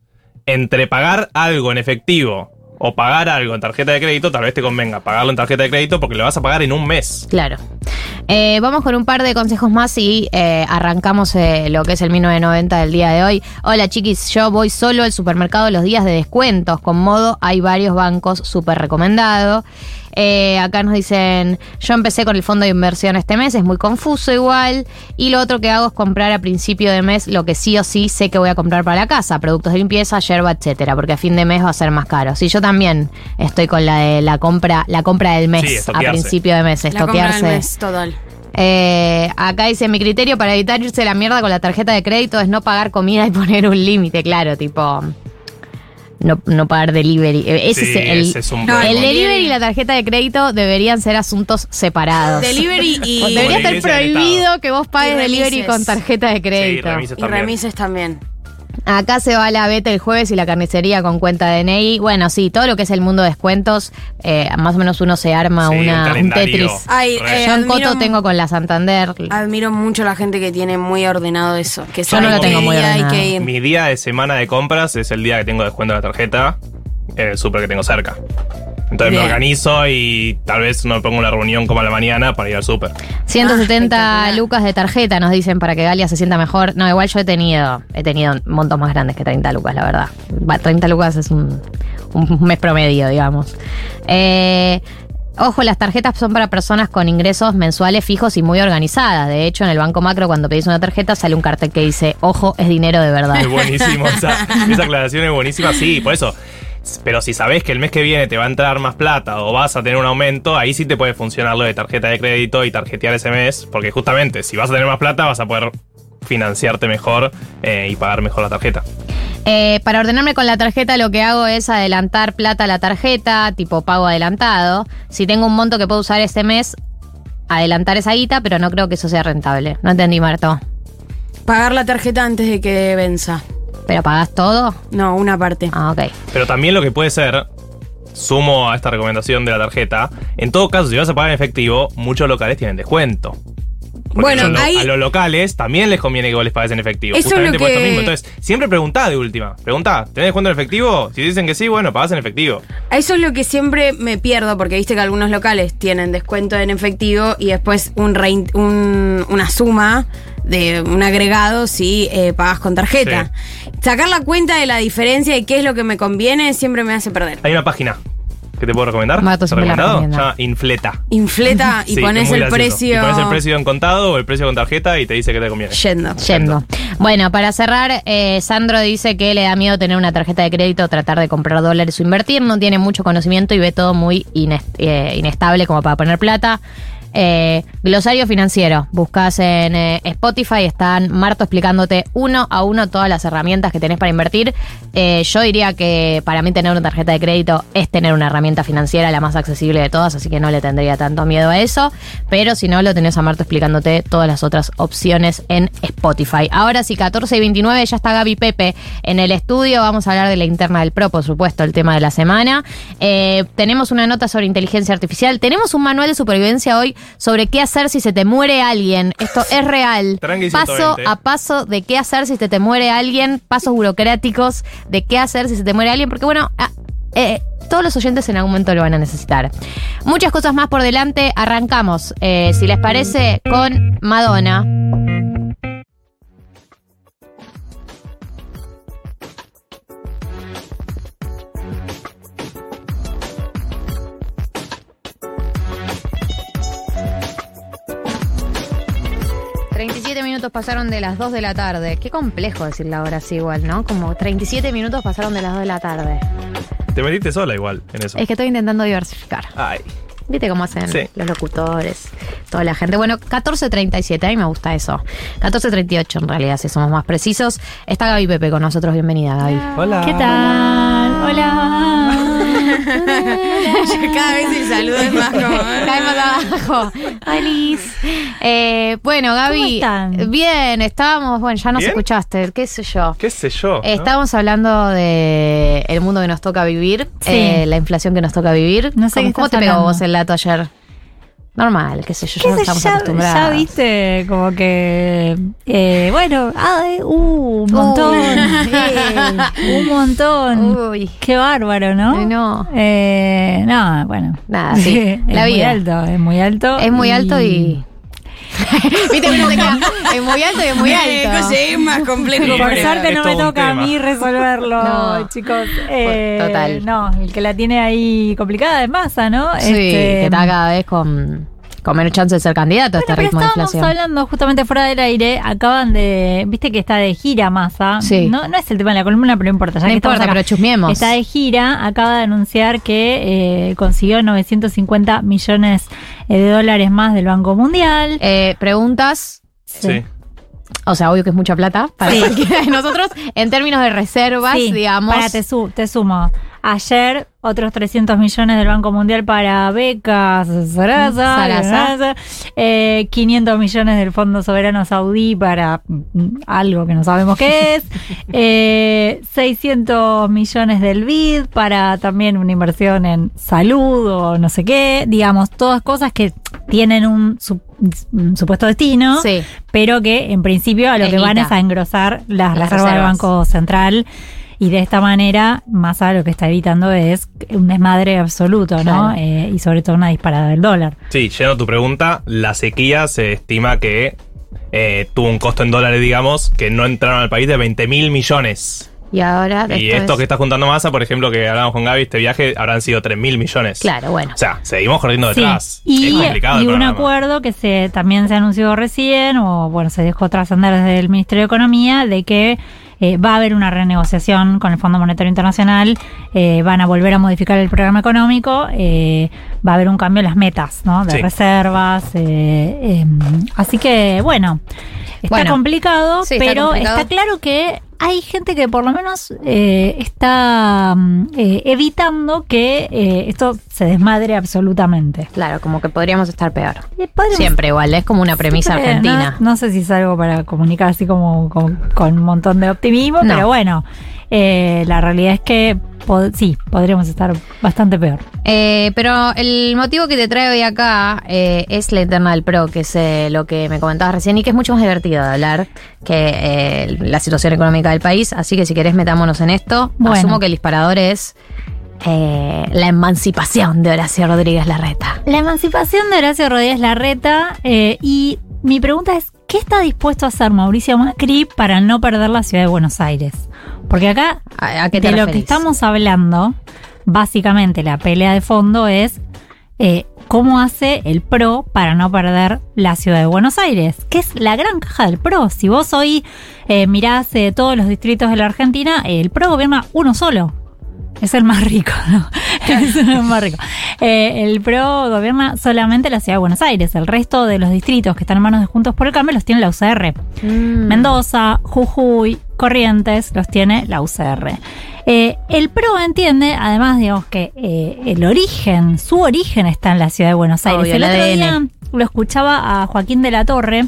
entre pagar algo en efectivo o pagar algo en tarjeta de crédito, tal vez te convenga pagarlo en tarjeta de crédito porque lo vas a pagar en un mes. Claro. Eh, vamos con un par de consejos más y eh, arrancamos eh, lo que es el 1990 del día de hoy. Hola chiquis, yo voy solo al supermercado los días de descuentos. Con modo hay varios bancos súper recomendado. Eh, acá nos dicen, yo empecé con el fondo de inversión este mes, es muy confuso igual. Y lo otro que hago es comprar a principio de mes lo que sí o sí sé que voy a comprar para la casa, productos de limpieza, yerba, etcétera, porque a fin de mes va a ser más caro. Sí, yo también estoy con la de la compra, la compra del mes Sí, a principio de mes, La compra del estoquearse. mes, total. Eh, acá dice, mi criterio para evitar irse la mierda con la tarjeta de crédito es no pagar comida y poner un límite, claro, tipo... No, no pagar delivery. Eh, Ese Sí, es el, ese es un el problema. delivery y la tarjeta de crédito deberían ser asuntos separados. Delivery <laughs> y, Debería estar prohibido que vos pagues delivery con tarjeta de Sí, crédito. remises y remises también. Acá se va la beta el jueves y la carnicería con cuenta de DNI. Bueno, sí, todo lo que es el mundo de descuentos, eh, más o menos uno se arma Sí, una, un. Tetris. Ay, eh, Yo en admiro- Coto tengo con la Santander. Admiro mucho a la gente que tiene muy ordenado eso. Que Yo no lo tengo muy día ordenado. que. Mi día de semana de compras es el día que tengo descuento de la tarjeta en el súper que tengo cerca. Entonces Bien. me organizo y tal vez no me pongo una reunión como a la mañana para ir al súper. 170 Ah, lucas de tarjeta nos dicen para que Galia se sienta mejor. No, igual yo he tenido, he tenido montos más grandes que 30 lucas, la verdad. Va, 30 lucas es un, un mes promedio, digamos. Eh, Ojo, las tarjetas son para personas con ingresos mensuales fijos y muy organizadas. De hecho, en el Banco Macro, cuando pedís una tarjeta, sale un cartel que dice, ojo, es dinero de verdad. Es buenísimo, esa, <laughs> esa aclaración es buenísima, sí, por eso. Pero si sabés que el mes que viene te va a entrar más plata o vas a tener un aumento, ahí sí te puede funcionar lo de tarjeta de crédito y tarjetear ese mes, porque justamente si vas a tener más plata vas a poder financiarte mejor eh, y pagar mejor la tarjeta. Eh, para ordenarme con la tarjeta lo que hago es adelantar plata a la tarjeta, tipo pago adelantado. Si tengo un monto que puedo usar este mes, adelantar esa guita, pero no creo que eso sea rentable. No entendí, Marto. Pagar la tarjeta antes de que venza. ¿Pero pagás todo? No, una parte. Ah, ok. Pero también lo que puede ser, sumo a esta recomendación de la tarjeta, en todo caso, si vas a pagar en efectivo, muchos locales tienen descuento. Porque Bueno, a, los, ahí- a los locales también les conviene que vos les pagues en efectivo. Eso es justamente lo por esto que- mismo. Entonces, siempre preguntá de última. Preguntá, ¿tenés descuento en efectivo? Si dicen que sí, bueno, pagás en efectivo. A Eso es lo que siempre me pierdo, porque viste que algunos locales tienen descuento en efectivo y después un, rein- un- una suma de un agregado si eh, pagas con tarjeta. Sacar la cuenta de la diferencia y qué es lo que me conviene siempre me hace perder. Hay una página que te puedo recomendar. Mato ¿Te recomendado? Se llama Infleta. Infleta <laughs> y Sí, pones el precio. Y pones el precio en contado o el precio con tarjeta y te dice que te conviene. Yendo. Yendo. Bueno, para cerrar, eh, Sandro dice que le da miedo tener una tarjeta de crédito, tratar de comprar dólares o invertir. No tiene mucho conocimiento y ve todo muy eh, inestable como para poner plata. Eh, glosario financiero. Buscas en eh, Spotify, están Marto explicándote uno a uno todas las herramientas que tenés para invertir. Eh, yo diría que para mí tener una tarjeta de crédito es tener una herramienta financiera la más accesible de todas, así que no le tendría tanto miedo a eso. Pero si no, lo tenés a Marto explicándote todas las otras opciones en Spotify. Ahora sí, 14 y 29, ya está Gaby Pepe en el estudio. Vamos a hablar de la interna del PRO, por supuesto, el tema de la semana. Eh, tenemos una nota sobre inteligencia artificial. Tenemos un manual de supervivencia hoy sobre qué hacer si se te muere alguien. Esto <laughs> es real. Tranqui paso 120. a paso de qué hacer si se te muere alguien. Pasos burocráticos de qué hacer si se te muere alguien. Porque bueno, ah, eh, todos los oyentes en algún momento lo van a necesitar. Muchas cosas más por delante. Arrancamos, eh, si les parece, con Madonna. Minutos pasaron de las 2 de la tarde. Qué complejo decir la hora así igual, ¿no? Como 37 minutos pasaron de las 2 de la tarde. Te metiste sola igual en eso. Es que estoy intentando diversificar. Ay. ¿Viste cómo hacen Sí. los locutores? Toda la gente. Bueno, 14.37, a mí me gusta eso. 14.38 en realidad, si somos más precisos. Está Gaby Pepe con nosotros. Bienvenida, Gaby. Hola. ¿Qué tal? Hola. Cada vez el saludo es más como. Cae más abajo. Feliz. Eh, bueno, Gaby. ¿Cómo están? Bien, estábamos, bueno, ya nos ¿Bien? escuchaste, qué sé yo. ¿Qué sé yo? ¿no? Estábamos hablando de el mundo que nos toca vivir, Sí. eh, la inflación que nos toca vivir. No sé ¿Cómo, qué cómo te pegó vos el dato ayer? Normal, qué sé yo, ya ¿Qué no estamos ya, acostumbrados. ya viste, como que. eh, bueno, ay, uh, un montón. <laughs> eh, un montón. Uy. Qué bárbaro, ¿no? No. Eh, no, bueno. Nada, sí, <laughs> es muy alto, es muy alto. Es muy alto y. <laughs> Viste uno se queda. Es muy alto y es muy alto. es más complejo. Por suerte no me toca a mí resolverlo, <laughs> No. chicos. Eh, Total. No, el que la tiene ahí complicada es masa, ¿no? Sí, Este, que está cada vez con, con menos chance de ser candidato a este Bueno, pero ritmo de estábamos inflación. hablando justamente fuera del aire, acaban de, viste que está de gira Massa, Sí. no, no es el tema de la columna, pero no importa, ya No que importa, acá. pero chusmeemos. Está de gira, acaba de anunciar que eh, consiguió 950 millones eh, de dólares más del Banco Mundial. Eh, preguntas. Sí. O sea, obvio que es mucha plata para Sí. cualquiera de nosotros. En términos de reservas, Sí, digamos. Para, te, su- te sumo. Ayer, otros 300 millones del Banco Mundial para becas, Sarasa, Sarasa. Sarasa, eh, 500 millones del Fondo Soberano Saudí para mm, algo que no sabemos qué es, <laughs> eh, 600 millones del BID para también una inversión en salud o no sé qué, digamos, todas cosas que tienen un, su- un supuesto destino, Sí. pero que en principio a lo Es que van es a engrosar las, Las reservas del. Banco Central. Y de esta manera, Massa lo que está evitando es un desmadre absoluto, ¿no? Claro. Eh, y sobre todo una disparada del dólar. Sí, a tu pregunta, la sequía se estima que eh, tuvo un costo en dólares, digamos, que no entraron al país de 20 mil millones. Y ahora. Y esto es- que está juntando masa, por ejemplo, que hablábamos con Gaby, este viaje habrán sido 3 mil millones. Claro, bueno. O sea, seguimos corriendo detrás. Sí. es Y, complicado el y un programa. acuerdo que se también se anunció recién, o bueno, se dejó trascender desde el Ministerio de Economía, de que eh, va a haber una renegociación con el Fondo Monetario Internacional, eh, van a volver a modificar el programa económico, eh, va a haber un cambio en las metas, ¿no? De Sí. reservas. eh, em, así que, bueno, está Bueno, complicado, sí, está pero complicado. está claro que hay gente que por lo menos eh, está mm, eh, evitando que eh, esto se desmadre absolutamente. Claro, como que podríamos estar peor. Eh, podríamos- Siempre igual, es como una premisa Siempre, argentina. No, no sé si es algo para comunicar así como con, con un montón de optimismo, No. pero bueno, eh, la realidad es que sí, podríamos estar bastante peor. Eh, pero el motivo que te traigo hoy acá eh, es la interna del PRO, que es eh, lo que me comentabas recién y que es mucho más divertido de hablar que eh, la situación económica del país. Así que si querés metámonos en esto. Bueno. Asumo que el disparador es eh, la emancipación de Horacio Rodríguez Larreta. La emancipación de Horacio Rodríguez Larreta eh, y mi pregunta es, ¿qué está dispuesto a hacer Mauricio Macri para no perder la ciudad de Buenos Aires? Porque acá, ¿A, a qué te de lo que estamos hablando, básicamente la pelea de fondo es eh, cómo hace el PRO para no perder la ciudad de Buenos Aires, que es la gran caja del PRO. Si vos hoy eh, mirás eh, todos los distritos de la Argentina, el PRO gobierna uno solo. Es el más rico, ¿no? Eso <laughs> es más rico. Eh, el PRO gobierna solamente la ciudad de Buenos Aires. El resto de los distritos que están en manos de Juntos por el Cambio los tiene la UCR. Mendoza, Jujuy, Corrientes los tiene la UCR. Eh, el PRO entiende, además, digamos que eh, el origen, su origen está en la ciudad de Buenos Aires. Obvio, el otro ADN. día lo escuchaba a Joaquín de la Torre,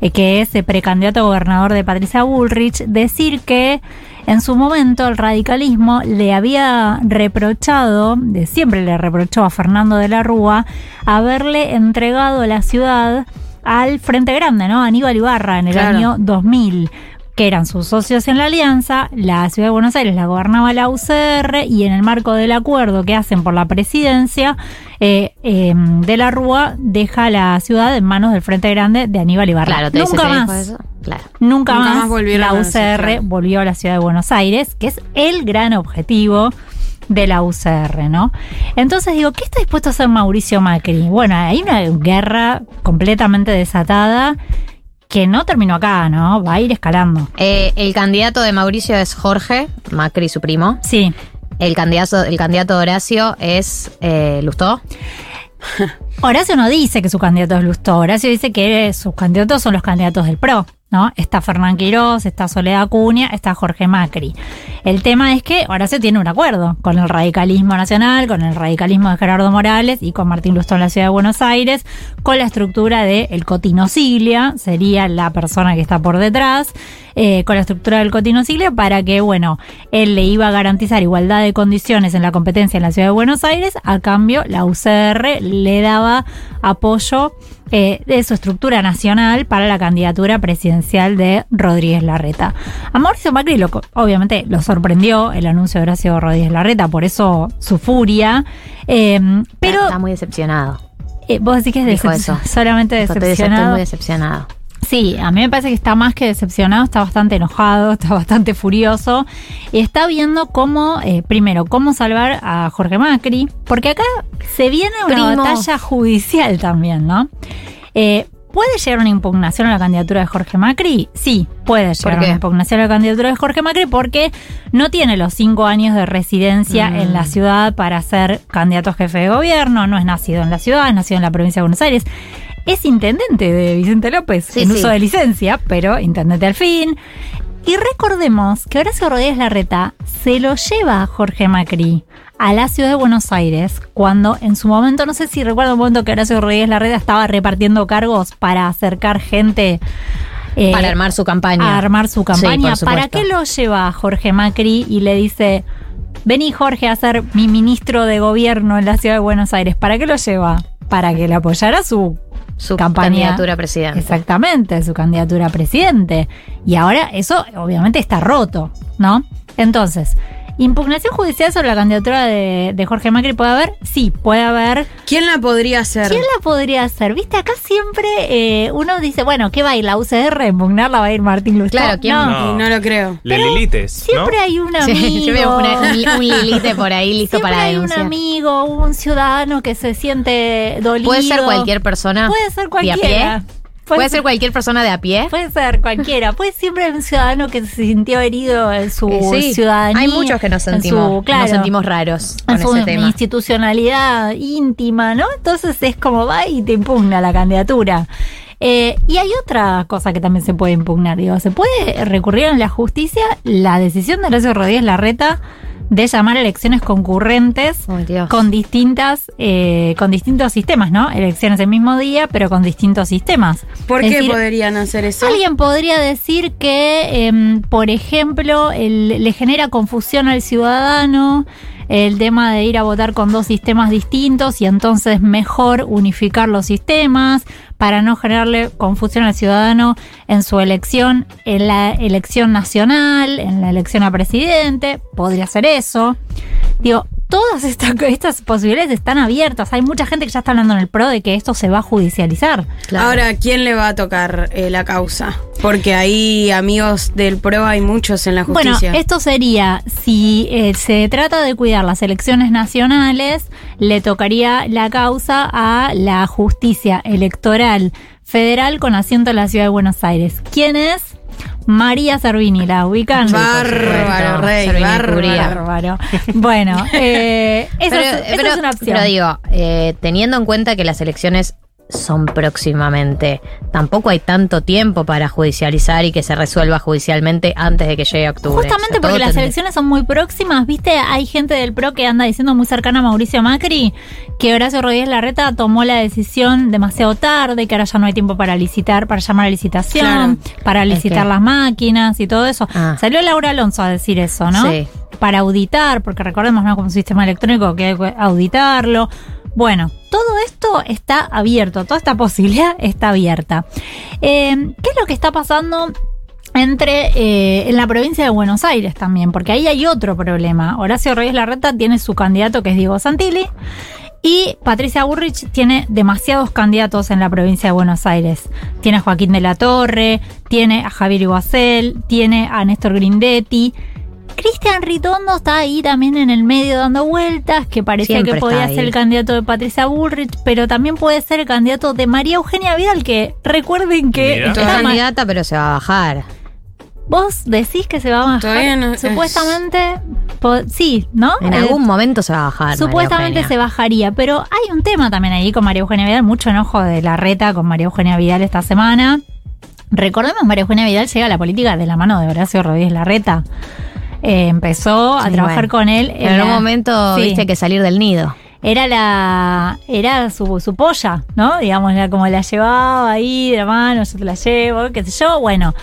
eh, que es precandidato a gobernador de Patricia Bullrich, decir que en su momento el radicalismo le había reprochado, de siempre le reprochó a Fernando de la Rúa, haberle entregado la ciudad al Frente Grande, ¿no? Aníbal Ibarra en el Claro. año 2000 que eran sus socios en la alianza, la ciudad de Buenos Aires la gobernaba la UCR y en el marco del acuerdo que hacen por la presidencia, eh, eh, de la Rúa deja la ciudad en manos del Frente Grande de Aníbal Ibarra. Claro, Nunca más. eso. Claro. Nunca, Nunca más, más volvieron la UCR claro. volvió a la ciudad de Buenos Aires, que es el gran objetivo de la UCR, ¿no? Entonces digo, ¿qué está dispuesto a hacer Mauricio Macri? Bueno, hay una guerra completamente desatada que no terminó acá, ¿no? Va a ir escalando. Eh, el candidato de Mauricio es Jorge, Macri, su primo. Sí. El candidato, el candidato de Horacio es eh, Lustó. Horacio no dice que su candidato es Lustó, Horacio dice que sus candidatos son los candidatos del PRO, ¿no? Está Fernán Quirós, está Soledad Acuña, está Jorge Macri. El tema es que Horacio tiene un acuerdo con el radicalismo nacional, con el radicalismo de Gerardo Morales y con Martín Lustó en la ciudad de Buenos Aires, con la estructura de el Cotino Siglia, sería la persona que está por detrás, eh, con la estructura del Cotino Siglia para que, bueno, él le iba a garantizar igualdad de condiciones en la competencia en la ciudad de Buenos Aires, a cambio la UCR le daba apoyo eh, de su estructura nacional para la candidatura presidencial de Rodríguez Larreta. A Mauricio Macri lo, obviamente lo sorprendió el anuncio de Horacio Rodríguez Larreta, por eso su furia. eh, pero Está muy decepcionado. eh, vos decís que es Dijo decep- eso. solamente Dijo, "Estoy dece- Estoy decepcionado. muy decepcionado. Sí, a mí me parece que está más que decepcionado, está bastante enojado, <laughs> está bastante furioso. Y está viendo cómo, eh, primero, cómo salvar a Jorge Macri, porque acá se viene una Primo. batalla judicial también, ¿no? Eh, ¿Puede llegar una impugnación a la candidatura de Jorge Macri? Sí, puede llegar una impugnación a la candidatura de Jorge Macri porque no tiene los cinco años de residencia Mm. en la ciudad para ser candidato a jefe de gobierno, no es nacido en la ciudad, es nacido en la provincia de Buenos Aires. Es intendente de Vicente López Sí, en sí. uso de licencia, pero intendente al fin. Y recordemos que Horacio Rodríguez Larreta se lo lleva a Jorge Macri a la ciudad de Buenos Aires cuando en su momento, no sé si recuerdo un momento que Horacio Rodríguez Larreta estaba repartiendo cargos para acercar gente eh, Para armar su campaña. a armar su campaña. ¿Para qué lo lleva Jorge Macri y le dice, vení Jorge a ser mi ministro de gobierno en la ciudad de Buenos Aires? ¿Para qué lo lleva? Para que le apoyara su, Su campaña. candidatura a presidente. Exactamente, su candidatura a presidente. Y ahora eso obviamente está roto, ¿no? Entonces, ¿impugnación judicial sobre la candidatura de, de Jorge Macri puede haber? Sí, puede haber. ¿Quién la podría hacer? ¿Quién la podría hacer? Viste, acá siempre eh, uno dice, bueno, ¿qué va a ir la UCR? ¿Impugnarla va a ir Martín Lustó? Claro, ¿quién No, no lo creo. Le Lilites, Siempre ¿no? hay un <laughs> Sí, amigo. yo veo una- un, un Lilite por ahí listo Siempre para hay un denunciar. amigo, un ciudadano que se siente dolido. Puede ser cualquier persona. Puede ser ¿De a cualquiera. pie? Puede ser cualquier persona de a pie. Puede ser cualquiera. Puede siempre haber un ciudadano que se sintió herido en su Eh, sí. ciudadanía. Hay muchos que nos en sentimos, su- claro, nos sentimos raros con en su ese tema. institucionalidad íntima, ¿no? Entonces es como va y te impugna la candidatura. Eh, y hay otra cosa que también se puede impugnar, digo, se puede recurrir en la justicia la decisión de Horacio Rodríguez Larreta de llamar elecciones concurrentes con distintas, eh, con distintos sistemas, ¿no? Elecciones el mismo día, pero con distintos sistemas. ¿Por Es qué decir, podrían hacer eso? Alguien podría decir que, em, por ejemplo, el- le genera confusión al ciudadano el tema de ir a votar con dos sistemas distintos y entonces mejor unificar los sistemas para no generarle confusión al ciudadano en su elección, en la elección nacional, en la elección a presidente, podría ser eso. Digo, todas estas, <laughs> estas posibilidades están abiertas. Hay mucha gente que ya está hablando en el PRO de que esto se va a judicializar. Ahora, ¿quién le va a tocar eh, la causa? Porque ahí, amigos del PRO, hay muchos en la justicia. Bueno, esto sería, si eh, se trata de cuidar las elecciones nacionales, le tocaría la causa a la justicia electoral federal con asiento en la ciudad de Buenos Aires. ¿Quién es? María Servini, ¿la ubican? Bárbaro, rey, bárbaro. Bueno, eh, eso, pero, es, esa pero- es una opción. pero digo, eh, teniendo en cuenta que las elecciones son próximamente, tampoco hay tanto tiempo para judicializar y que se resuelva judicialmente antes de que llegue octubre. Justamente O sea, porque las elecciones son muy próximas, ¿viste? Hay gente del PRO que anda diciendo muy cercana a Mauricio Macri que Horacio Rodríguez Larreta tomó la decisión demasiado tarde, que ahora ya no hay tiempo para licitar, para llamar a licitación, para Es licitar que- las máquinas y todo eso. Ah. Salió Laura Alonso a decir eso, ¿no? Sí. Para auditar, porque recordemos, ¿no? Como un sistema electrónico que hay que auditarlo. Bueno, todo esto está abierto, toda esta posibilidad está abierta. Eh, ¿Qué es lo que está pasando entre eh, en la provincia de Buenos Aires también, porque ahí hay otro problema. Horacio Reyes Larreta tiene su candidato que es Diego Santilli y Patricia Burrich tiene demasiados candidatos en la provincia de Buenos Aires. Tiene a Joaquín de la Torre, tiene a Javier Iguacel, tiene a Néstor Grindetti. Cristian Ritondo está ahí también en el medio dando vueltas, que parecía Siempre que podía ser el candidato de Patricia Bullrich, pero también puede ser el candidato de María Eugenia Vidal, que recuerden que Es está candidata, pero se va a bajar. Vos decís que se va a bajar. Todavía no- Supuestamente, sí, ¿no? En Eh, algún momento se va a bajar. Supuestamente se bajaría, pero hay un tema también ahí con María Eugenia Vidal, mucho enojo de la reta con María Eugenia Vidal esta semana. Recordemos, María Eugenia Vidal llega a la política de la mano de Horacio Rodríguez Larreta. Eh, empezó a Sí, trabajar bueno. con él. En algún momento Sí. viste que salir del nido. Era la. Era su, su polla, ¿no? Digamos, la- como la llevaba ahí de la mano, yo te la llevo, qué sé yo. Bueno.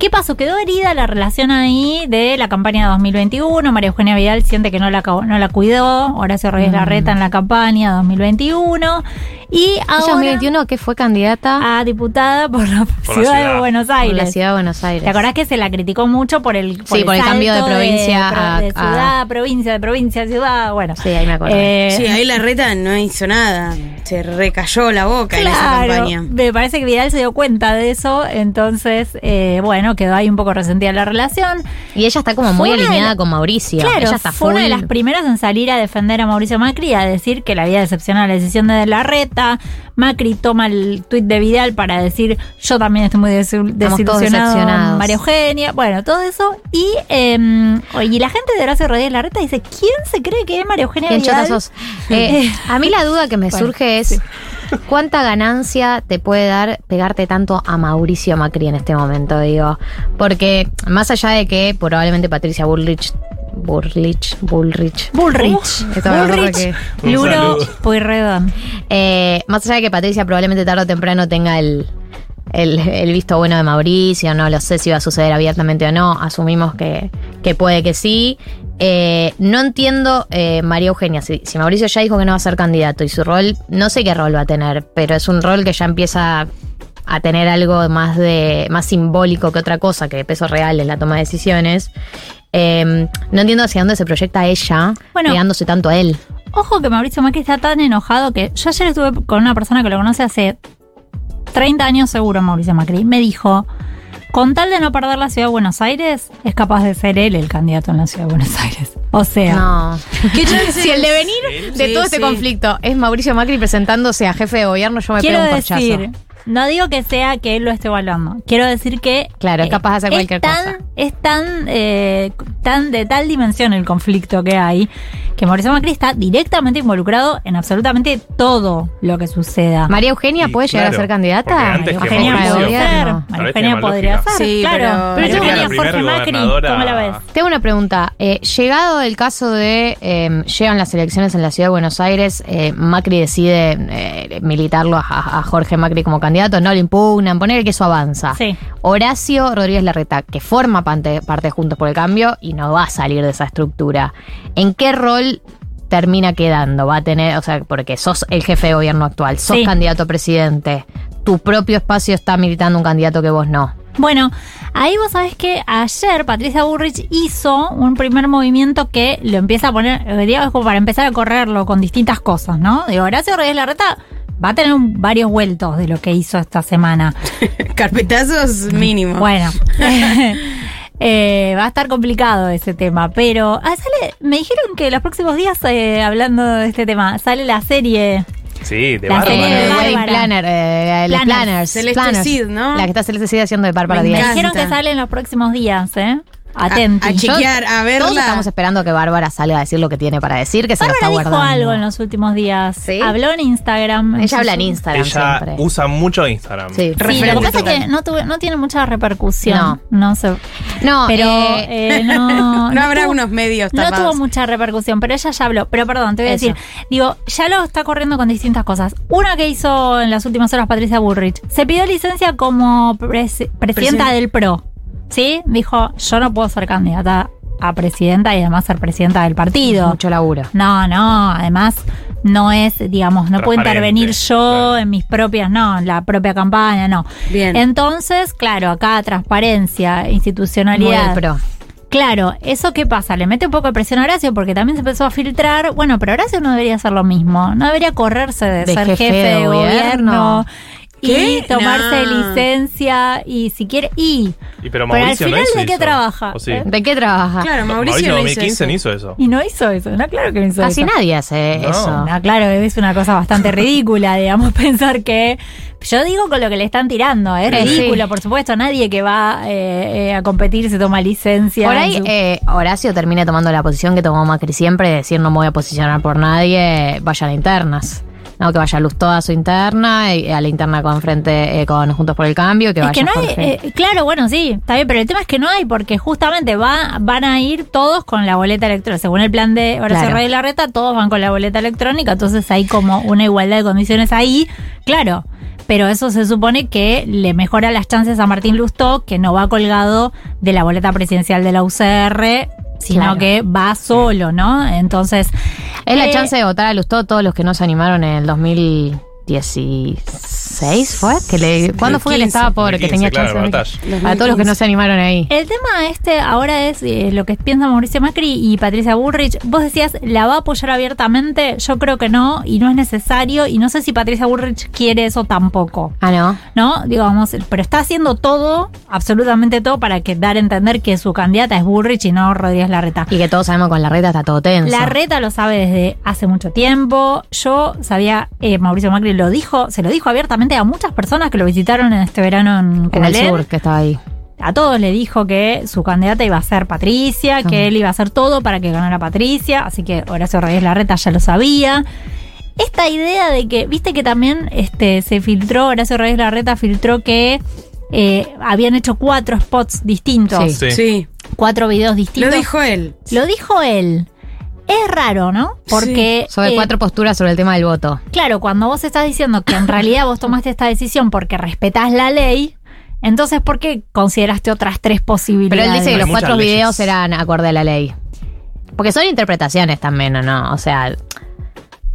¿Qué pasó? Quedó herida la relación ahí de la campaña de 2021. María Eugenia Vidal siente que no la, acabó- no la cuidó. Horacio Reyes Mm. Larreta en la campaña 2021. Y ¿Ella ahora 2021 que fue candidata? a diputada por la Por la ciudad, de. Buenos Por la Aires. ciudad de Buenos Aires. ¿Te acordás que se la criticó mucho por el, Sí, por el cambio de provincia pro- a- de ciudad, a provincia, de provincia a ciudad? Bueno. Sí, ahí me acuerdo. Eh, Sí, ahí la reta no hizo nada. Se recayó la boca en esa campaña. me parece que Vidal se dio cuenta de eso, entonces, eh, bueno, quedó ahí un poco resentida la relación. Y ella está como muy de alineada la- con Mauricio. Claro, ella está fue una de las primeras en salir a defender a Mauricio Macri, a decir que le había decepcionado la decisión de la reta. Macri toma el tuit de Vidal para decir, yo también estoy muy desilusionado. María Eugenia. Bueno, todo eso. Y, eh, y la gente de Horacio Rodríguez Larreta dice, ¿quién se cree que es María Eugenia ¿Quién Vidal? Eh, a mí la duda que me <laughs> Bueno, surge es cuánta ganancia te puede dar pegarte tanto a Mauricio Macri en este momento, digo. Porque más allá de que probablemente Patricia Bullrich Bullrich, Bullrich. Bullrich. Bullrich. Luro. Pueyrredón. Eh, más allá de que Patricia probablemente tarde o temprano tenga el, el, el visto bueno de Mauricio, no lo sé si va a suceder abiertamente o no, asumimos que, que puede que sí. Eh, no entiendo, eh, María Eugenia, si, si Mauricio ya dijo que no va a ser candidato y su rol, no sé qué rol va a tener, pero es un rol que ya empieza a tener algo más de más simbólico que otra cosa, que de peso real en la toma de decisiones. Eh, no entiendo hacia dónde se proyecta ella, Bueno. pegándose tanto a él. Ojo que Mauricio Macri está tan enojado que yo ayer estuve con una persona que lo conoce hace 30 años seguro, Mauricio Macri. Me dijo, con tal de no perder la ciudad de Buenos Aires, es capaz de ser él el candidato en la ciudad de Buenos Aires. O sea, No. <laughs> Si el devenir de Sí, todo este sí. conflicto es Mauricio Macri presentándose a jefe de gobierno, yo me quiero pego un corchazo. decir, no digo que sea que él lo esté evaluando. Quiero decir que Claro, es capaz de hacer cualquier tan, cosa. Es tan, eh, tan de tal dimensión el conflicto que hay que Mauricio Macri está directamente involucrado en absolutamente todo lo que suceda. María Eugenia puede llegar a ser candidata. María Eugenia podría ser. Tal María Eugenia podría ser, Sí, claro. pero- yo primer Jorge Macri, gobernadora- ¿cómo la ves? Tengo una pregunta. Eh, llegado el caso de eh, llegan las elecciones en la ciudad de Buenos Aires, eh, Macri decide eh, militarlo a, a Jorge Macri como candidato, no lo impugnan, poner que eso avanza. Sí. Horacio Rodríguez Larreta, que forma parte, parte de Juntos por el Cambio y no va a salir de esa estructura. ¿En qué rol termina quedando? Va a tener, o sea, porque sos el jefe de gobierno actual, sos Sí. candidato a presidente, tu propio espacio está militando un candidato que vos no. Bueno, ahí vos sabés que ayer Patricia Burrich hizo un primer movimiento que lo empieza a poner, digamos, como para empezar a correrlo con distintas cosas, ¿no? Digo, Horacio Rodríguez Larreta va a tener un- varios vueltos de lo que hizo esta semana. <laughs> Carpetazos mínimo. Bueno. <laughs> <laughs> Eh, va a estar complicado ese tema, pero ah, sale, me dijeron que los próximos días, eh, hablando de este tema, sale la serie Sí, de La Bárbara. serie de wedding planner, eh, el Planners. planners. Celeste planners. Cid, ¿no? La que está Celeste Cid haciendo de Bárbara Me Díaz. encanta. Dijeron que sale en los próximos días, ¿eh? Atenti. A- a chequear, a verla. Todos estamos esperando que Bárbara salga a decir lo que tiene para decir, que se lo Bárbara está dijo guardando. algo en los últimos días. ¿Sí? Habló en Instagram. Ella habla en Instagram Ella siempre. usa mucho Instagram. Sí, Sí, lo que pasa es que no, tuve- no tiene mucha repercusión. No. No sé. No, Pero eh, eh, no. <laughs> No habrá tuvo- unos medios No tapados. tuvo mucha repercusión, pero ella ya habló. Pero perdón, te voy a Eso. decir. Digo, ya lo está corriendo con distintas cosas. Una que hizo en las últimas horas Patricia Bullrich. Se pidió licencia como pres- presidenta Presidenta. del PRO. ¿Sí? Dijo, yo no puedo ser candidata a presidenta y además ser presidenta del partido. mucho laburo. No, no, además no es, digamos, no puedo intervenir yo claro. en mis propias, no, en la propia campaña, no. Bien. Entonces, claro, acá transparencia, Muy institucionalidad. pro. Claro, ¿eso qué pasa? Le mete un poco de presión a Horacio porque también se empezó a filtrar. Bueno, pero Horacio no debería hacer lo mismo. No debería correrse de, De ser jefe jefe, de de gobierno. Y tomarse No. licencia y si quiere. Y. Y pero Pero al final, no hizo ¿de qué eso. trabaja? ¿Eh? ¿De qué trabaja? Claro, Mauricio, Mauricio, en no 2015 hizo no eso. hizo eso. Y no hizo eso, no, claro que no hizo Casi eso. nadie hace No. eso. No, claro, es una cosa bastante ridícula, digamos, <laughs> pensar que. Yo digo con lo que le están tirando, es Sí. ridículo, por supuesto. Nadie que va eh, eh, a competir se toma licencia. Por ahí su- eh, Horacio termine tomando la posición que tomó Macri siempre, de decir no me voy a posicionar por nadie, vayan a internas. No, que vaya Luz toda a su interna, y a la interna con frente eh, con Juntos por el Cambio, que es vaya que no hay, Jorge. eh, claro, bueno, sí, está bien, pero el tema es que no hay, porque justamente va, van a ir todos con la boleta electrónica. Según el plan de Horacio Claro. Rey Larreta, todos van con la boleta electrónica, entonces hay como una igualdad de condiciones ahí, claro. Pero eso se supone que le mejora las chances a Martín Lustó, que no va colgado de la boleta presidencial de la UCR, sino Claro. que va solo, ¿no? Entonces. Es la eh, chance de votar a Lustó todos los que no se animaron en el 2016, ¿fue? Que le, ¿Cuándo fue que le 15, estaba por que 2015, tenía claro, chance? a todos los que no se animaron ahí. El tema este ahora es eh, lo que piensa Mauricio Macri y Patricia Bullrich. Vos decías, ¿la va a apoyar abiertamente? Yo creo que no, y no es necesario, y no sé si Patricia Bullrich quiere eso tampoco. Ah, no. ¿No? Digamos, pero está haciendo todo, absolutamente todo, para que dar a entender que su candidata es Bullrich y no Rodríguez Larreta. Y que todos sabemos que con la reta está todo tenso. La reta lo sabe desde hace mucho tiempo. Yo sabía, eh, Mauricio Macri lo dijo, se lo dijo abiertamente a muchas personas que lo visitaron en este verano en en el sur, que estaba ahí. A todos le dijo que su candidata iba a ser Patricia, que él iba a hacer todo para que ganara Patricia, así que Horacio Reyes Larreta ya lo sabía. Esta idea de que, viste que también este, se filtró, Horacio Reyes Larreta filtró que eh, habían hecho cuatro spots distintos, Sí. Sí. cuatro videos Lo distintos. dijo él. Lo dijo él. Es raro, ¿no? Porque Sobre eh, cuatro posturas sobre el tema del voto. Claro, cuando vos estás diciendo que en realidad vos tomaste esta decisión porque respetás la ley, entonces ¿por qué consideraste otras tres Pero posibilidades? él dice que los cuatro videos eran acorde a la ley. Porque son interpretaciones también, ¿o no? O sea,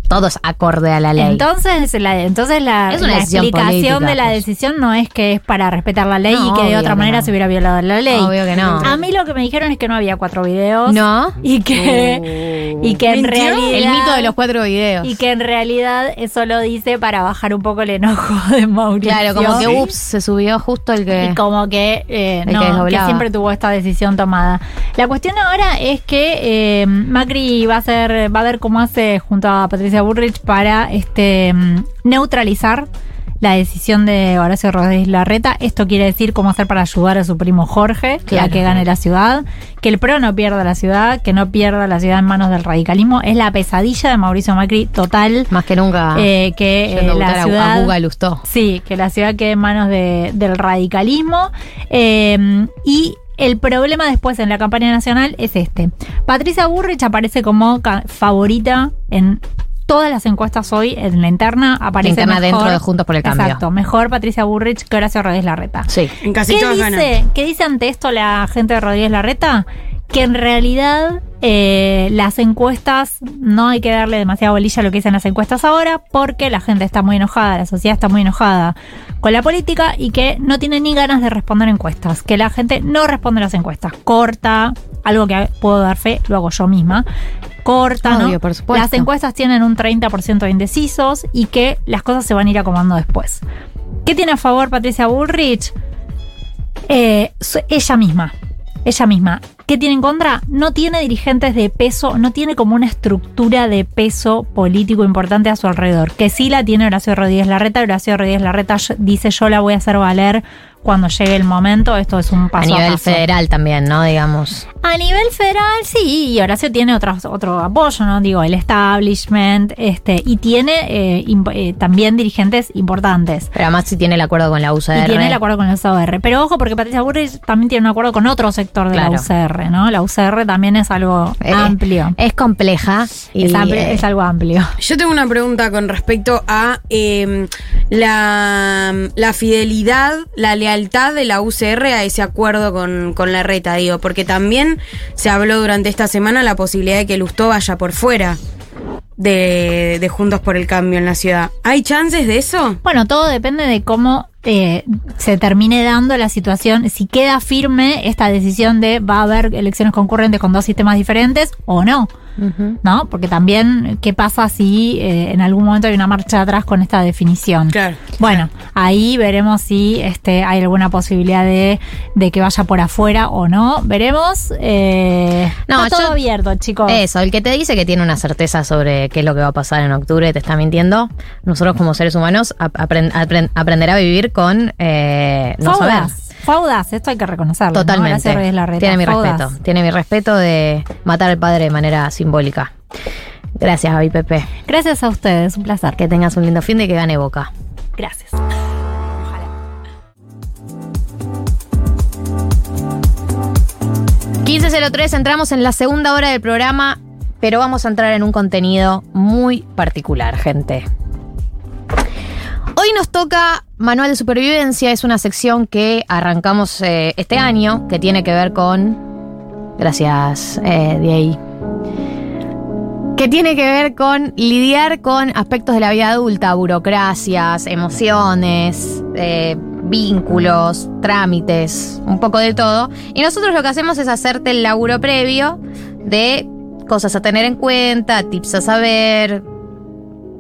todos acorde a la ley. Entonces, la, entonces la, Es una la decisión explicación política, de la pues. decisión no es que es para respetar la ley No, y que de otra que manera no. se hubiera violado la ley. Obvio que no. A mí lo que me dijeron es que no había cuatro videos. ¿No? Y que, y que en realidad. El mito de los cuatro videos. Y que en realidad eso lo dice para bajar un poco el enojo <laughs> de Mauricio. claro, como que ups, se subió justo el que. Y como que, eh, El que no, que, desdoblaba. siempre tuvo esta decisión tomada. La cuestión ahora es que eh, Macri va a hacer, va a ver cómo hace junto a Patricia Burrich para este mm, neutralizar la decisión de Horacio Rodríguez Larreta. Esto quiere decir cómo hacer para ayudar a su primo Jorge Claro. a que gane la ciudad, que el PRO no pierda la ciudad, que no pierda la ciudad en manos del radicalismo. Es la pesadilla de Mauricio Macri total. Más que nunca. eh, que eh, la ciudad a Buga Lustó. Sí, que la ciudad quede en manos de- del radicalismo. Eh, y el problema después en la campaña nacional es este. Patricia Burrich aparece como favorita en todas las encuestas hoy. En la interna aparece interna mejor- dentro de Juntos por el Cambio. Exacto, mejor Patricia Burrich que Horacio Rodríguez Larreta. Sí. En casi ¿Qué todas ganan. dice, ¿Qué dice ante esto la gente de Rodríguez Larreta? Que en realidad eh, las encuestas, no hay que darle demasiada bolilla a lo que dicen las encuestas ahora, porque la gente está muy enojada, la sociedad está muy enojada con la política y que no tiene ni ganas de responder encuestas, que la gente no responde las encuestas, corta, algo que puedo dar fe, lo hago yo misma, corta, ¿no? Obvio, por supuesto. Las encuestas tienen un 30% de indecisos y que las cosas se van a ir acomodando después. ¿Qué tiene a favor Patricia Bullrich? Eh, ella misma. Ella misma. ¿Qué tiene en contra? No tiene dirigentes de peso, no tiene como una estructura de peso político importante a su alrededor. Que sí la tiene Horacio Rodríguez Larreta. Horacio Rodríguez Larreta dice yo la voy a hacer valer cuando llegue el momento. Esto es un paso a, nivel paso. federal también, ¿no? Digamos. A nivel federal, sí, y Horacio tiene otros, otro apoyo, ¿no? Digo, el establishment, este, y tiene eh, imp- eh, también dirigentes importantes. Pero además sí tiene el acuerdo con la UCR. Y tiene el acuerdo con la UCR. Pero ojo, porque Patricia Burrich también tiene un acuerdo con otro sector de Claro. la UCR, ¿no? La UCR también es algo Eh, amplio. Es compleja. Y, Es, ampli- eh, es algo amplio. Yo tengo una pregunta con respecto a eh, la, la fidelidad, la lealtad de la UCR a ese acuerdo con, con la reta, digo, porque también se habló durante esta semana la posibilidad de que Lustó vaya por fuera de, de Juntos por el Cambio en la ciudad. ¿Hay chances de eso? Bueno, todo depende de cómo se termine dando la situación, si queda firme esta decisión de va a haber elecciones concurrentes con dos sistemas diferentes o no. ¿No? Porque también, ¿qué pasa si eh, en algún momento hay una marcha atrás con esta definición? Claro. Bueno, ahí veremos si este, hay alguna posibilidad de, de que vaya por afuera o no. Veremos. Eh, No, está todo yo- abierto, chicos. Eso, el que te dice que tiene una certeza sobre qué es lo que va a pasar en octubre te está mintiendo. Nosotros como seres humanos ap- apren- apren- aprender a vivir con eh, no saber. Fue audaz, esto hay que reconocerlo. ¿no? Totalmente. Tiene mi audaz. respeto. Tiene mi respeto de matar al padre de manera simbólica. Gracias, Gaby Pepe. Gracias a ustedes, un placer. Que tengas un lindo fin de que gane Boca. Gracias. 1503, entramos en la segunda hora del programa, pero vamos a entrar en un contenido muy particular, gente. Hoy nos toca Manual de Supervivencia, es una sección que arrancamos eh, este año, que tiene que ver con... Gracias, eh, Diego. Que tiene que ver con lidiar con aspectos de la vida adulta, burocracias, emociones, eh, vínculos, trámites, un poco de todo. Y nosotros lo que hacemos es hacerte el laburo previo de cosas a tener en cuenta, tips a saber,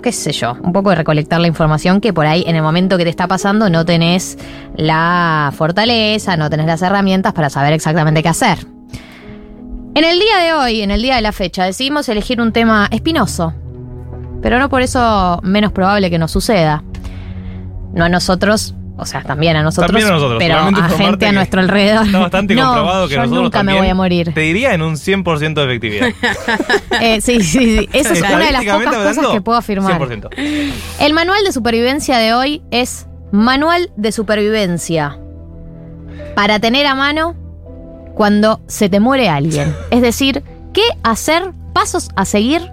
qué sé yo, un poco de recolectar la información que por ahí en el momento que te está pasando no tenés la fortaleza, no tenés las herramientas para saber exactamente qué hacer. En el día de hoy, en el día de la fecha, decidimos elegir un tema espinoso, pero no por eso menos probable que nos suceda. No a nosotros, o sea, también a nosotros, También a nosotros, pero a gente a nuestro alrededor. Está bastante No, comprobado que yo nosotros nunca me voy a morir. Te diría en un 100% de efectividad. <laughs> Eh, sí, sí, sí. Esa es una de las pocas cosas que puedo afirmar. 100%. El manual de supervivencia de hoy es Manual de Supervivencia para tener a mano cuando se te muere alguien. Es decir, ¿qué hacer? Pasos a seguir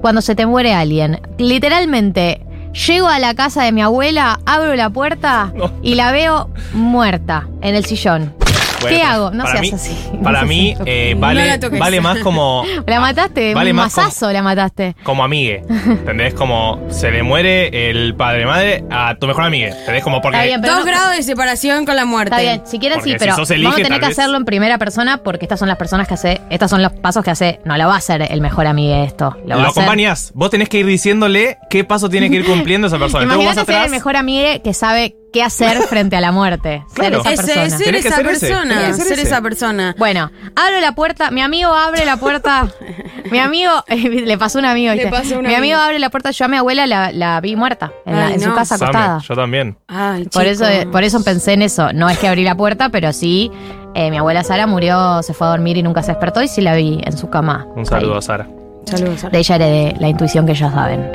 cuando se te muere alguien. Literalmente, llego a la casa de mi abuela, abro la puerta y la veo muerta en el sillón. Bueno, ¿Qué hago? No seas mí- así. <laughs> Para mí, eh, vale, la más como, <laughs> La mataste, Vale un más como- la mataste. como amigue. ¿Entendés? Como se le muere el padre madre a tu mejor amigue. ¿Entendés? Como porque. Está bien, pero Dos no- grados de separación con la muerte. Está bien, si Porque sí, si pero sos elige, vamos a tener que vez- hacerlo en primera persona porque estas son las personas que hace, estos son los pasos que hace, no lo va a hacer el mejor amigo esto, lo Lo, acompañas. Vos tenés que ir diciéndole qué paso tiene que ir cumpliendo esa persona. <laughs> Imagínate ser el mejor amigo que sabe qué hacer <laughs> frente a la muerte. Claro. Ser esa Ese- persona. ser esa ser persona, ser esa persona. Bueno, abro la puerta, mi amigo abre la puerta. <laughs> mi amigo, <laughs> le pasó un amigo, Le pasó un mi amigo amigo. abre la puerta, yo a mi abuela la, la vi muerta en, la- Ay, en su casa Same, acostada. yo también. Ay, Por chico. eso, por eso pensé en eso. No es que abrí la puerta, pero sí, eh, mi abuela Sara murió, se fue a dormir y nunca se despertó y sí la vi en su cama. Un saludo Ahí. a Sara. Saludos, Sara. De ella heredé la intuición que ellos saben.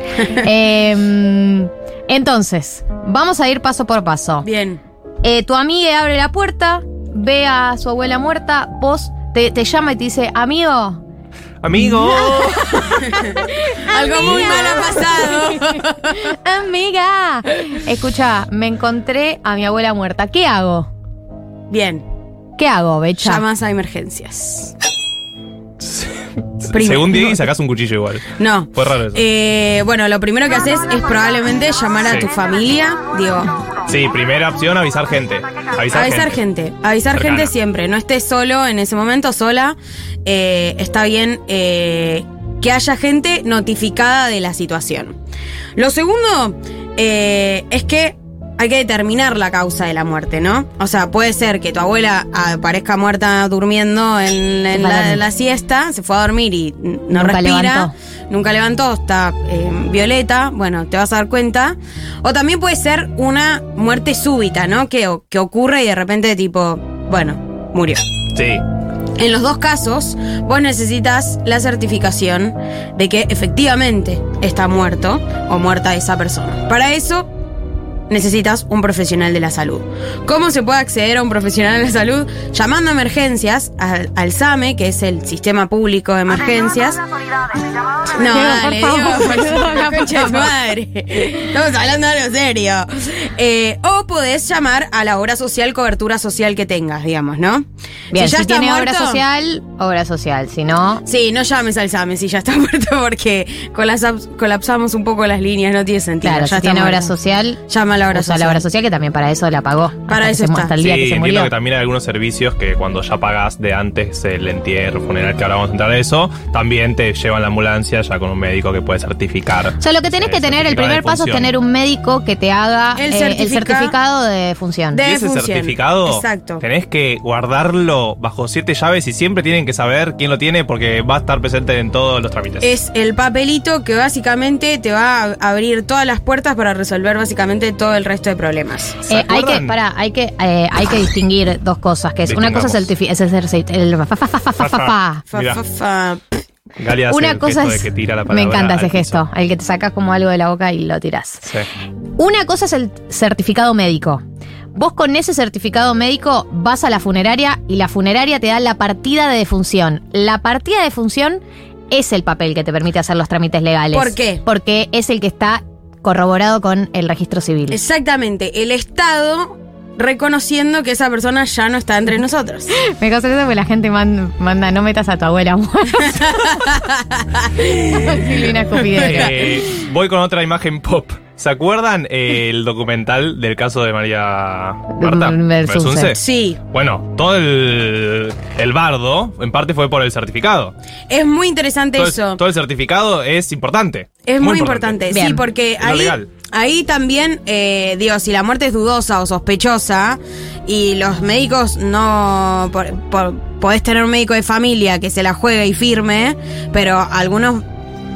Em, entonces, vamos a ir paso por paso. Bien. Eh, tu amiga abre la puerta, ve a su abuela muerta, vos te, te llama y te dice, amigo, Amigo. <laughs> Algo muy mal ha pasado. <laughs> amiga, escucha, me encontré a mi abuela muerta. ¿Qué hago? Bien. ¿Qué hago, Becha? Llamas a emergencias. Primero. Según Diego, sacás un cuchillo igual. No. Fue raro eso. Eh, bueno, lo primero que haces es probablemente llamar a Sí. tu familia. Digo, Sí, primera opción, avisar gente. Avisar, avisar gente. Avisar Cercana. gente siempre. No estés solo en ese momento, sola. Eh, está bien eh, que haya gente notificada de la situación. Lo segundo es que hay que determinar la causa de la muerte, ¿no? O sea, puede ser que tu abuela aparezca muerta durmiendo en, en la, siesta, se fue a dormir y no Nunca respira, levantó. nunca levantó, está eh, violeta, bueno, te vas a dar cuenta. O también puede ser una muerte súbita, ¿no? Que, que ocurre y de repente tipo, bueno, murió. Sí. En los dos casos, vos necesitas la certificación de que efectivamente está muerto o muerta esa persona. Para eso, necesitas un profesional de la salud. ¿Cómo se puede acceder a un profesional de la salud? Llamando a emergencias al, al SAME, que es el Sistema Público de Emergencias. No, Diego, dale, la <laughs> concha de madre. Estamos hablando de algo serio. Eh, o podés llamar a la obra social, cobertura social que tengas, digamos, ¿no? Bien, si, ya está tiene obra social, obra social. Si no, Sí, no llames al SAME si ya está <laughs> muerto porque colapsam- colapsamos un poco las líneas, no tiene sentido. claro, ya si tiene obra social, Llama la obra social. la obra social que también para eso la pagó. Para eso está. Hasta el día Sí, que se entiendo murió. que también hay algunos servicios que cuando ya pagas de antes el entierro funeral, que ahora vamos a entrar a eso, también te llevan la ambulancia ya con un médico que puede certificar. O sea, lo que tenés eh, que tener, el primer paso es tener un médico que te haga El eh, el, certificado de función. de- Y ese función. certificado Exacto. tenés que guardarlo bajo siete llaves y siempre tienen que saber quién lo tiene porque va a estar presente en todos los trámites. Es el papelito que básicamente te va a abrir todas las puertas para resolver básicamente todo el resto de problemas. ¿Se Eh, hay que, pará, hay que, eh, hay que distinguir dos cosas, que es una cosa es el, es el, certi- el fa- fa- fa- fa- fa- fa- fa. Fa, Mirá. fa, fa. Gali hace Una el cosa es. de que tira la me encanta ese piso. gesto, el que te sacas como algo de la boca y lo tirás. Sí. Una cosa es el certificado médico. Vos con ese certificado médico vas a la funeraria y la funeraria te da la partida de defunción. La partida de defunción es el papel que te permite hacer los trámites legales. ¿Por qué? Porque es el que está corroborado con el registro civil. Exactamente, el Estado reconociendo que esa persona ya no está entre nosotros. Me causa eso porque la gente man- manda, no metas a tu abuela <laughs> muerta. Silvina. Eh, voy con otra imagen pop. ¿Se acuerdan eh, el documental del caso de María Marta? Belsunce. Belsunce? Sí, Bueno, todo el, el bardo, en parte fue por el certificado. es muy interesante Todo eso. el, todo el certificado es importante. Es muy, importante, sí, porque ahí, legal. Ahí también, eh, digo, si la muerte es dudosa o sospechosa y los médicos no... por- por- podés tener un médico de familia que se la juegue y firme, pero algunos...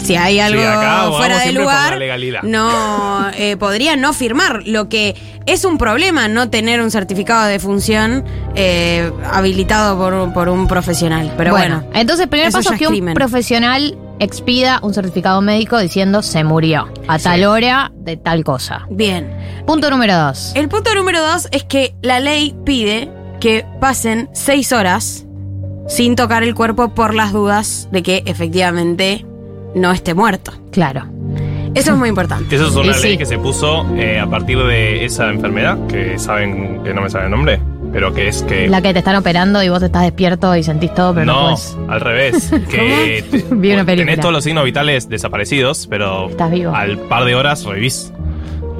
Si hay algo acá fuera de lugar, no eh, podría no firmar, lo que es un problema no tener un certificado de función eh, habilitado por, por un profesional. Pero bueno, entonces el primer paso es que un crimen. profesional expida un certificado médico diciendo se murió a tal hora de tal cosa. bien. Punto número dos. El punto número dos es que la ley pide que pasen seis horas sin tocar el cuerpo por las dudas de que efectivamente no esté muerto. Claro. Eso es muy importante. Eso es una Y ley sí. que se puso eh, a partir de esa enfermedad, que saben que no me sabe el nombre, pero que es que... La que te están operando y vos estás despierto y sentís todo, pero no, no, puedes. al revés. <laughs> Que te- Vi una película. tenés todos los signos vitales desaparecidos, pero Estás vivo. al par de horas revivís.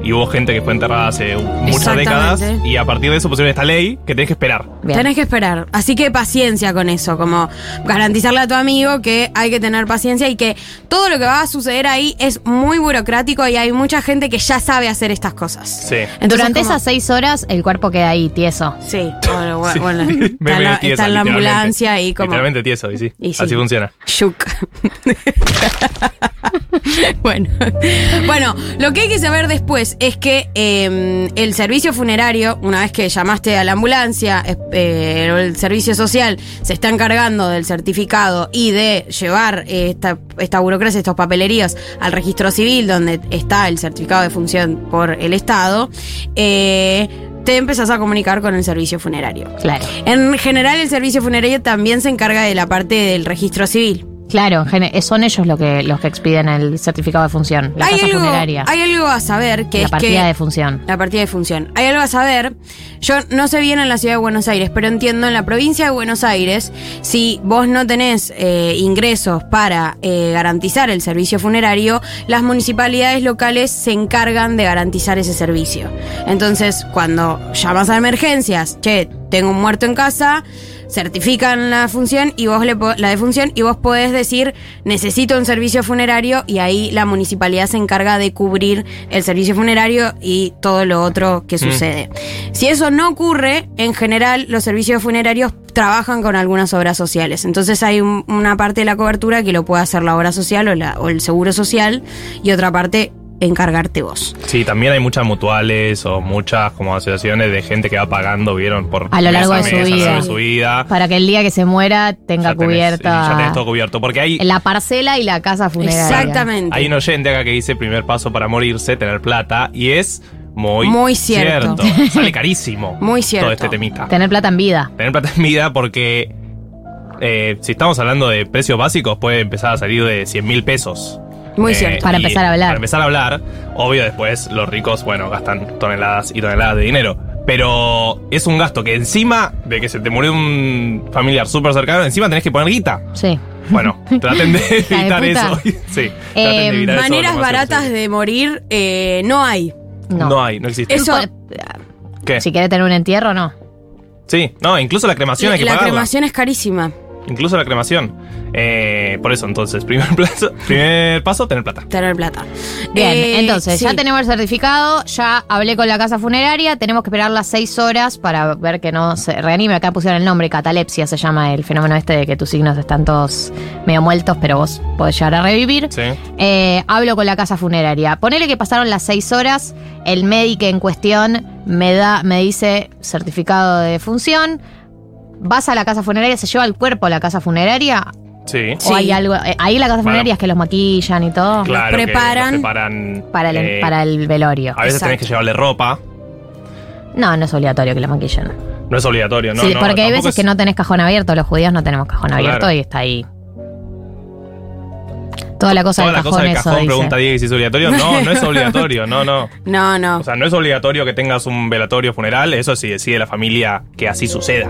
Y hubo gente que fue enterrada hace muchas décadas y a partir de eso pusieron esta ley que tenés que esperar. Bien. Tenés que esperar. Así que paciencia con eso, como garantizarle a tu amigo que hay que tener paciencia y que todo lo que va a suceder ahí es muy burocrático y hay mucha gente que ya sabe hacer estas cosas. Sí. Entonces, Durante como- esas seis horas el cuerpo queda ahí tieso. Sí, bueno, <laughs> bueno, Sí. bueno, <laughs> está, la, tiesa, está en la literalmente. ambulancia y como... Literalmente tieso, y sí. Y sí. Así funciona. Shuk. <laughs> <laughs> bueno. bueno, lo que hay que saber después es que eh, el servicio funerario, una vez que llamaste a la ambulancia, eh, el servicio social se está encargando del certificado y de llevar esta, esta burocracia, estos papelerías al registro civil, donde está el certificado de función por el Estado, eh, te empezás a comunicar con el servicio funerario. Claro. En general, el servicio funerario también se encarga de la parte del registro civil. Claro, son ellos los que, los que expiden el certificado de función, la hay, casa algo, funeraria. hay algo a saber que la es partida que de función. la partida de función. Hay algo a saber. Yo no sé bien en la ciudad de Buenos Aires, pero entiendo en la provincia de Buenos Aires, si vos no tenés eh, ingresos para eh, garantizar el servicio funerario, las municipalidades locales se encargan de garantizar ese servicio. Entonces, cuando llamas a emergencias, che, tengo un muerto en casa, certifican la función y vos le la defunción y vos podés decir necesito un servicio funerario y ahí la municipalidad se encarga de cubrir el servicio funerario y todo lo otro que Mm. sucede. Si eso no ocurre, en general los servicios funerarios trabajan con algunas obras sociales. Entonces hay un- una parte de la cobertura que lo puede hacer la obra social o, la- o el seguro social y otra parte encargarte vos. Sí, también hay muchas mutuales o muchas como asociaciones de gente que va pagando, vieron, por A lo largo mes de su mes, a lo vida. largo de su vida. Para que el día que se muera tenga Ya tenés- cubierta ya tenés todo cubierto. Porque hay, la parcela y la casa funeraria. hay un oyente acá que dice primer paso para morirse, tener plata, y es muy, Muy cierto. <laughs> Sale carísimo. Muy cierto. Todo este temita. Tener plata en vida. Tener plata en vida porque eh, si estamos hablando de precios básicos puede empezar a salir de 100 mil pesos. Muy Eh, cierto. Para empezar a hablar. Para empezar a hablar, obvio después los ricos, bueno, gastan toneladas y toneladas de dinero. Pero es un gasto que encima de que se te murió un familiar súper cercano, encima tenés que poner guita. Sí. Bueno, <laughs> traten de <laughs> de evitar eso. <laughs> sí, traten de Eh, evitar maneras baratas de morir eh, no hay. No. hay, no existe. Eso, ¿Qué? Si querés tener un entierro, no. Sí, no, incluso la cremación hay que la pagarla. cremación es carísima. Incluso la cremación. Eh, por eso, entonces, primer, <laughs> plazo, primer paso, tener plata. Tener plata. Bien, Eh, entonces sí. ya tenemos el certificado, ya hablé con la casa funeraria, tenemos que esperar las seis horas para ver que no se reanime. Acá pusieron el nombre, catalepsia se llama el fenómeno este de que tus signos están todos medio muertos, pero vos podés llegar a revivir. Sí. Eh, hablo con la casa funeraria. Ponele que pasaron las seis horas, el médico en cuestión me da, me dice certificado de defunción. Vas a la casa funeraria, se lleva el cuerpo a la casa funeraria. Sí. O hay algo. eh, ahí la casa Bueno. funeraria es que los maquillan y todo. Claro, los preparan para el, eh, para el velorio. A veces tenés que llevarle ropa. No, no es obligatorio que la maquillen. No es obligatorio, ¿no? sí, no, porque hay veces es- que no tenés cajón abierto, los judíos no tenemos cajón Claro. abierto y está ahí. Toda la cosa Toda del la cajón, cosa del eso cajón, dice. pregunta Diego si es obligatorio. No, no es <laughs> obligatorio, no, no. No, no. O sea, no es obligatorio que tengas un velatorio funeral, eso sí decide la familia que así suceda.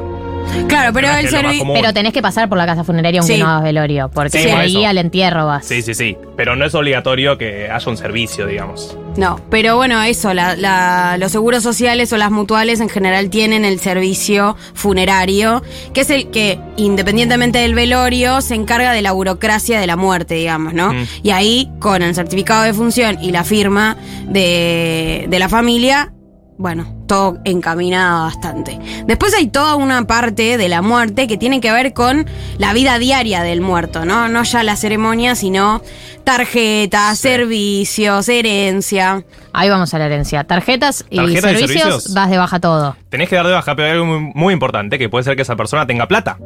Claro, pero el servicio. Pero tenés que pasar por la casa funeraria aunque Sí. no hagas velorio, porque Sí, por ahí al entierro vas. Sí, sí, sí. Pero no es obligatorio que haya un servicio, digamos. No, pero bueno, eso, la- la- los seguros sociales o las mutuales en general tienen el servicio funerario, que es el que, independientemente del velorio, se encarga de la burocracia de la muerte, digamos, ¿no? Mm. Y ahí, con el certificado de función y la firma de, de la familia, bueno, todo encaminado bastante. Después hay toda una parte de la muerte que tiene que ver con la vida diaria del muerto, ¿no? No ya la ceremonia, sino tarjetas, servicios, herencia. Ahí vamos a la herencia. Tarjetas y Tarjetas y servicios, servicios. das de baja todo. Tenés que dar de baja, pero hay algo muy, muy importante, que puede ser que esa persona tenga plata.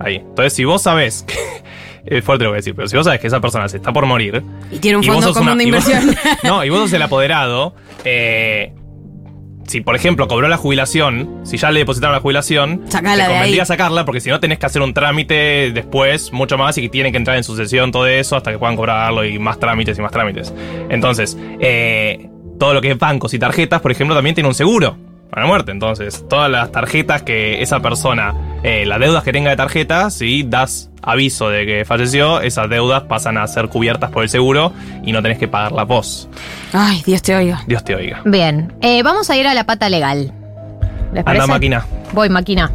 Ahí. Entonces, si vos sabés que... <laughs> Es fuerte lo que voy a decir, pero si vos sabés que esa persona se está por morir... Y tiene un y fondo común una- de y vos- inversión. <laughs> no, y vos sos el apoderado, eh, si por ejemplo cobró la jubilación, si ya le depositaron la jubilación, Sacala te de convendría ahí. sacarla porque si no tenés que hacer un trámite después, mucho más, y que tiene que entrar en sucesión todo eso hasta que puedan cobrarlo y más trámites y más trámites. Entonces, eh, todo lo que es bancos y tarjetas, por ejemplo, también tiene un seguro para la muerte. Entonces, todas las tarjetas que esa persona, eh, las deudas que tenga de tarjetas, si das aviso de que falleció, esas deudas pasan a ser cubiertas por el seguro y no tenés que pagarlas vos. Ay, Dios te oiga. Dios te oiga. Bien, eh, vamos a ir a la pata legal. ¿Les Anda parece? máquina. Voy, máquina.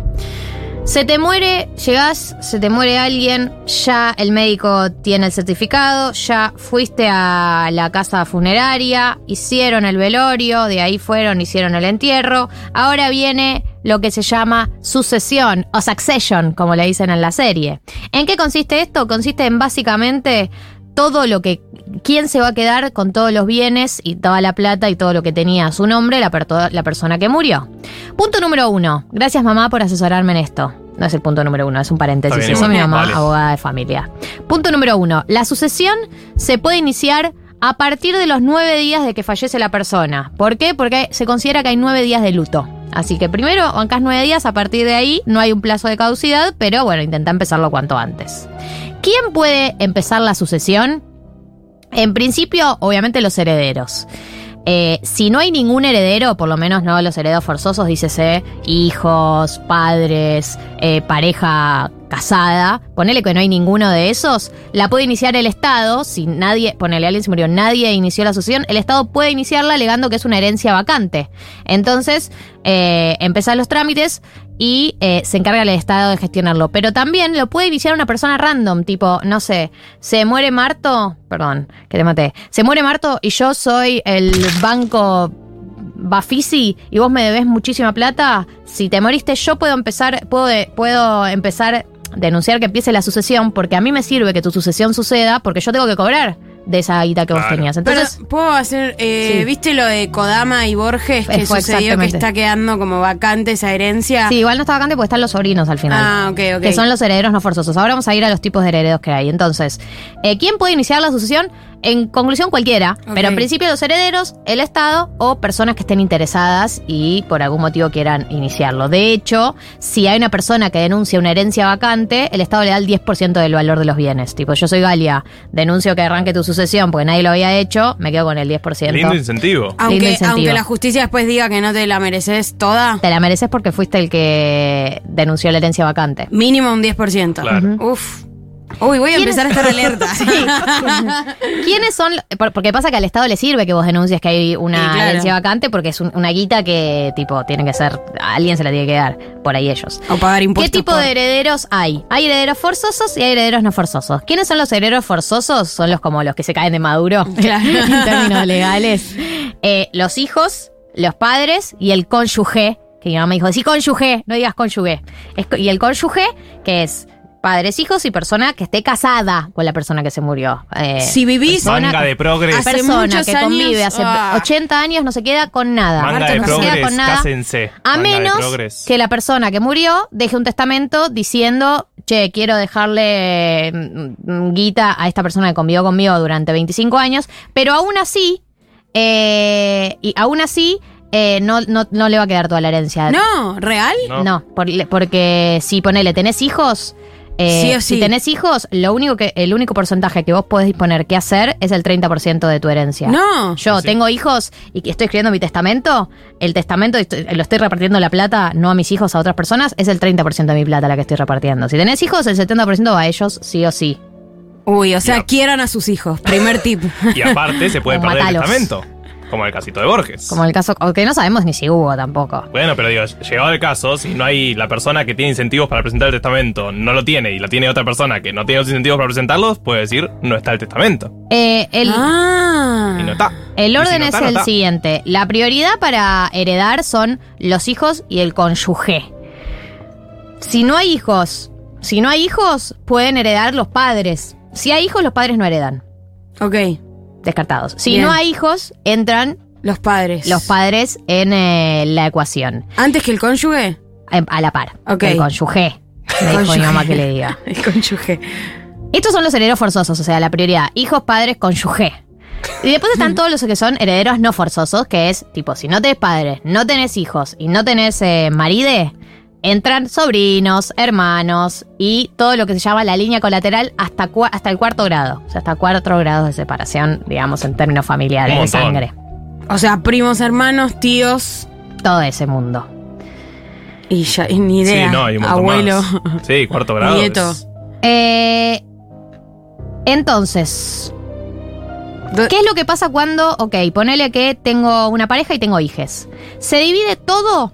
Se te muere, llegás, se te muere alguien, ya el médico tiene el certificado, ya fuiste a la casa funeraria, hicieron el velorio, de ahí fueron, hicieron el entierro. Ahora viene lo que se llama sucesión o succession, como le dicen en la serie. ¿En qué consiste esto? Consiste en básicamente todo lo que. ¿Quién se va a quedar con todos los bienes y toda la plata y todo lo que tenía a su nombre la, per- la persona que murió? Punto número uno. Gracias, mamá, por asesorarme en esto. No es el punto número uno, es un paréntesis. Bien, Eso mi mamá, Vale. abogada de familia. Punto número uno. La sucesión se puede iniciar a partir de los nueve días de que fallece la persona. ¿Por qué? Porque se considera que hay nueve días de luto. Así que primero bancas nueve días, a partir de ahí no hay un plazo de caducidad, pero bueno, intenta empezarlo cuanto antes. ¿Quién puede empezar la sucesión? En principio, obviamente los herederos. Eh, si no hay ningún heredero, por lo menos no los herederos forzosos, dícese hijos, padres, eh, pareja casada, ponele que no hay ninguno de esos, la puede iniciar el Estado, si nadie, ponele alguien se murió, nadie inició la sucesión, el Estado puede iniciarla alegando que es una herencia vacante. Entonces, eh, empezar los trámites y eh, se encarga el Estado de gestionarlo. Pero también lo puede iniciar una persona random, tipo, no sé, se muere Marto, perdón, que te maté, se muere Marto y yo soy el banco Bafisi y vos me debes muchísima plata, si te moriste yo puedo empezar, puedo, puedo empezar denunciar que empiece la sucesión porque a mí me sirve que tu sucesión suceda porque yo tengo que cobrar de esa guita que vos tenías. Entonces, Pero, ¿puedo hacer, eh, Sí. viste lo de Kodama y Borges que fue sucedió que exactamente. está quedando como vacante esa herencia? Sí, igual no está vacante porque están los sobrinos al final. Ah, ok, ok. Que son los herederos no forzosos. Ahora vamos a ir a los tipos de herederos que hay. Entonces, eh, ¿quién puede iniciar la sucesión? En conclusión, cualquiera. Pero en principio los herederos, el Estado o personas que estén interesadas y por algún motivo quieran iniciarlo. De hecho, si hay una persona que denuncia una herencia vacante, el Estado le da el 10% del valor de los bienes. Tipo, yo soy Galia, denuncio que arranque tu sucesión porque nadie lo había hecho, me quedo con el 10%. Lindo incentivo. Lindo Aunque, incentivo. aunque la justicia después diga que no te la mereces toda, Te la mereces porque fuiste el que denunció la herencia vacante. mínimo un 10%. Claro. Uf. Uy, voy a ¿Quién empezar a es- estar alerta. <laughs> ¿Quiénes son? por- Porque pasa que al Estado le sirve que vos denuncies que hay una Sí, claro. herencia vacante porque es un- una guita que, tipo, tiene que ser. A alguien se la tiene que dar. Por ahí ellos. O pagar ¿Qué impuestos. tipo por- de herederos hay? Hay herederos forzosos y hay herederos no forzosos. ¿Quiénes son los herederos forzosos? Son los como los que se caen de maduro <laughs> Claro. <laughs> en términos legales. Eh, los hijos, los padres y el cónyuge. Que mi mamá me dijo, sí, cónyuge, no digas cónyuge. Es co- y el cónyuge, que es padres, hijos y persona que esté casada con la persona que se murió. Eh, Si vivís Manga de progres. Hace persona que años, convive hace ah. 80 años no se queda con nada. Manga de no se queda con nada. cásense. A menos que la persona que murió deje un testamento diciendo, che, quiero dejarle mm, guita a esta persona que convivió conmigo durante 25 años, pero aún así, eh, y aún así, eh, no, no, no le va a quedar toda la herencia. No, ¿real? No, por- porque si ponele, tenés hijos. Eh, Sí o sí. Si tenés hijos, lo único que, el único porcentaje que vos podés disponer que hacer es el 30% de tu herencia. No. Yo tengo hijos y que estoy escribiendo mi testamento. El testamento lo estoy repartiendo la plata, no a mis hijos, a otras personas. Es el 30% de mi plata la que estoy repartiendo. Si tenés hijos, el 70% va a ellos, sí o sí. Uy, o sea, quieran a sus hijos. Primer tip. <laughs> Y aparte se puede perder el matalos. testamento. Como el casito de Borges. Como el caso, que no sabemos ni si hubo tampoco. Bueno, pero digo, llegado el caso, si no hay la persona que tiene incentivos para presentar el testamento, no lo tiene, y la tiene otra persona que no tiene los incentivos para presentarlos, puede decir, no está el testamento. Eh, el, Ah. Y no está. El orden si no es está, no el está. siguiente. La prioridad para heredar son los hijos y el cónyuge. Si no hay hijos, si no hay hijos, pueden heredar los padres. Si hay hijos, los padres no heredan. Ok. Descartados. Si Bien. no hay hijos, entran Los padres. los padres en eh, la ecuación. ¿Antes que el cónyuge? Eh, A la par. Ok. El cónyuge. Me dijo mi Cónyuge. mamá que le diga. <laughs> El cónyuge. Estos son los herederos forzosos, o sea, la prioridad. Hijos, padres, cónyuge. Y después están <laughs> todos los que son herederos no forzosos, que es tipo, si no tenés padres, no tenés hijos y no tenés eh, maride, entran sobrinos, hermanos y todo lo que se llama la línea colateral hasta, hasta el cuarto grado. O sea, hasta cuatro grados de separación, digamos, en términos familiares, de sangre. O sea, primos, hermanos, tíos. Todo ese mundo. Y ya, y ni idea. Sí, no, hay un Abuelo. más. Sí, cuarto grado. Nieto. es- Eh, entonces, ¿qué es lo que pasa cuando, ok, ponele que tengo una pareja y tengo hijes? Se divide todo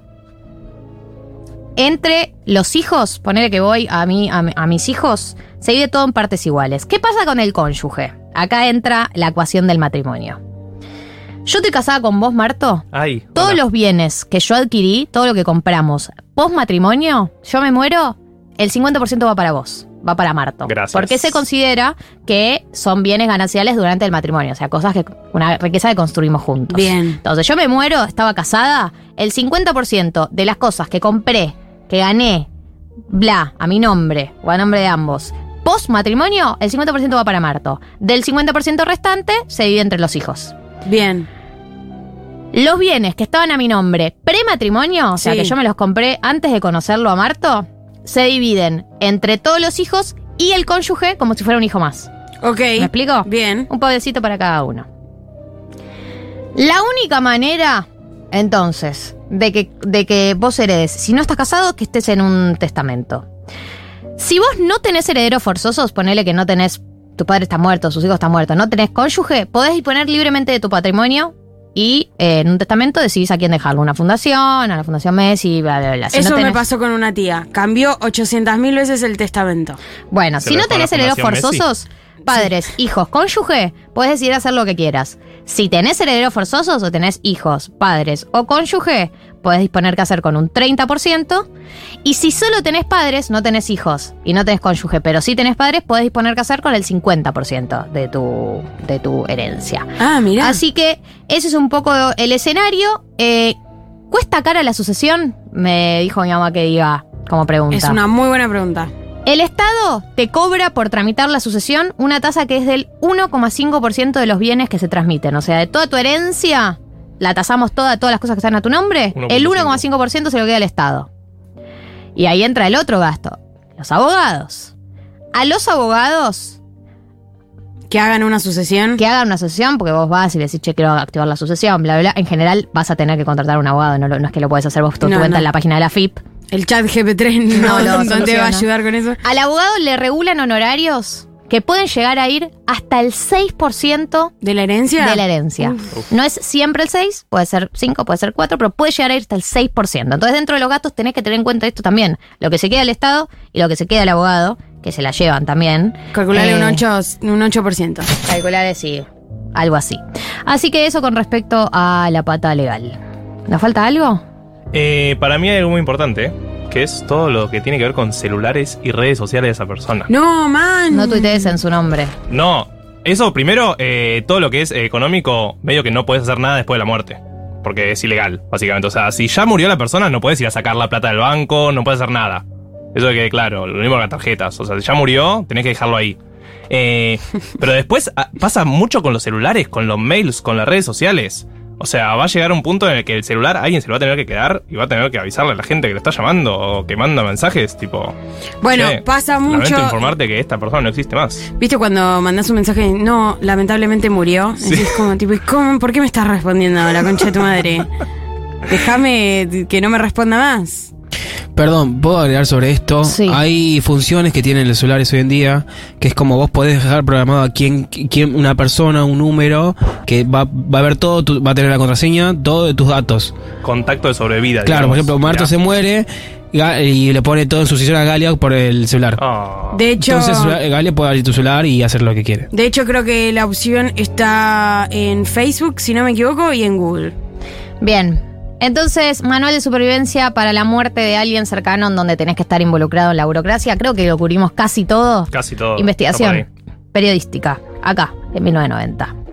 entre los hijos, ponele que voy a, mí, a, mi- a mis hijos, se divide todo en partes iguales. ¿Qué pasa con el cónyuge? Acá entra la ecuación del matrimonio. Yo estoy casada con vos, Marto. Ay. Todos los bienes que yo adquirí, todo lo que compramos post matrimonio, yo me muero, el 50% va para vos, va para Marto. Gracias. Porque se considera que son bienes gananciales durante el matrimonio, o sea, cosas que, una riqueza que construimos juntos. Bien. Entonces yo me muero, estaba casada, el 50% de las cosas que compré, que gané, bla, a mi nombre o a nombre de ambos, post matrimonio, el 50% va para Marto. Del 50% restante se divide entre los hijos. Bien. Los bienes que estaban a mi nombre prematrimonio, o sea Sí. que yo me los compré antes de conocerlo a Marto, se dividen entre todos los hijos y el cónyuge como si fuera un hijo más. Ok. ¿Me explico? Bien. Un pobrecito para cada uno. La única manera, entonces, de que, de que vos heredes, si no estás casado, que estés en un testamento. Si vos no tenés herederos forzosos, ponele que no tenés, tu padre está muerto, sus hijos están muertos, no tenés cónyuge, podés disponer libremente de tu patrimonio y eh, en un testamento decidís a quién dejarlo. Una fundación, a la Fundación Messi, bla, bla, bla. Si Eso no me pasó con una tía. Cambió 800 mil veces el testamento. Bueno, ¿Se si no tenés herederos Messi? forzosos, padres, hijos, cónyuge, puedes decidir hacer lo que quieras. Si tenés herederos forzosos o tenés hijos, padres o cónyuge, puedes disponer qué hacer con un 30%. Y si solo tenés padres, no tenés hijos y no tenés cónyuge, pero sí tenés padres, puedes disponer qué hacer con el 50% de tu, de tu herencia. Ah, mira. Así que ese es un poco el escenario. Eh, ¿Cuesta cara la sucesión? Me dijo mi mamá que diga como pregunta. Es una muy buena pregunta. El Estado te cobra por tramitar la sucesión una tasa que es del 1,5% de los bienes que se transmiten. O sea, de toda tu herencia, la tasamos toda, todas las cosas que están a tu nombre, el 1,5% se lo queda al Estado. Y ahí entra el otro gasto, los abogados. A los abogados... Que hagan una sucesión. Que hagan una sucesión, porque vos vas y le decís, che, quiero activar la sucesión, bla, bla, bla. En general vas a tener que contratar a un abogado, no, es que lo puedes hacer vos por tu No, cuenta no. en la página de la FIP. El chat GP3 <laughs> no, te va a ayudar con eso. Al abogado le regulan honorarios que pueden llegar a ir hasta el 6% de la herencia. De la herencia. No es siempre el 6, puede ser 5, puede ser 4, pero puede llegar a ir hasta el 6%. Entonces, dentro de los gastos tenés que tener en cuenta esto también. Lo que se queda al Estado y lo que se queda al abogado, que se la llevan también. Calcularle Eh, un 8, un 8%. Calcularle, sí, algo así. Así que eso con respecto a la pata legal. ¿Nos falta algo? Eh, para mí hay algo muy importante, que es todo lo que tiene que ver con celulares y redes sociales de esa persona. No, man. No tuitees en su nombre. No, eso primero, eh, todo lo que es eh, económico, medio que no puedes hacer nada después de la muerte. Porque es ilegal, básicamente. O sea, si ya murió la persona, no puedes ir a sacar la plata del banco, no puedes hacer nada. Eso que quede claro, lo mismo con las tarjetas. O sea, si ya murió, tenés que dejarlo ahí. Eh, <laughs> pero después ah, pasa mucho con los celulares, con los mails, con las redes sociales. O sea, va a llegar un punto en el que el celular alguien se lo va a tener que quedar y va a tener que avisarle a la gente que lo está llamando o que manda mensajes, tipo. Bueno, "Che, pasa lamento mucho. informarte que esta persona no existe más. ¿Viste cuando mandás un mensaje? No, lamentablemente murió. Sí. Es como, tipo, ¿y cómo, ¿por qué me estás respondiendo la concha de tu madre? Déjame que no me responda más. Perdón, ¿puedo agregar sobre esto? Hay funciones que tienen los celulares hoy en día, que es como vos podés dejar programado a quién, quién una persona, un número, que va, va a ver todo, tu- va a tener la contraseña, todo de tus datos. Contacto de sobrevida. Claro, por ejemplo, Marto Ya. se muere y le pone todo en su sesión a Galia por el celular. De hecho- Entonces Galia puede abrir tu celular y hacer lo que quiere. De hecho, creo que la opción está en Facebook, si no me equivoco, y en Google. Bien. Entonces, manual de supervivencia para la muerte de alguien cercano en donde tenés que estar involucrado en la burocracia. Creo que lo cubrimos casi todo. Casi todo. Investigación periodística, acá, en 1990.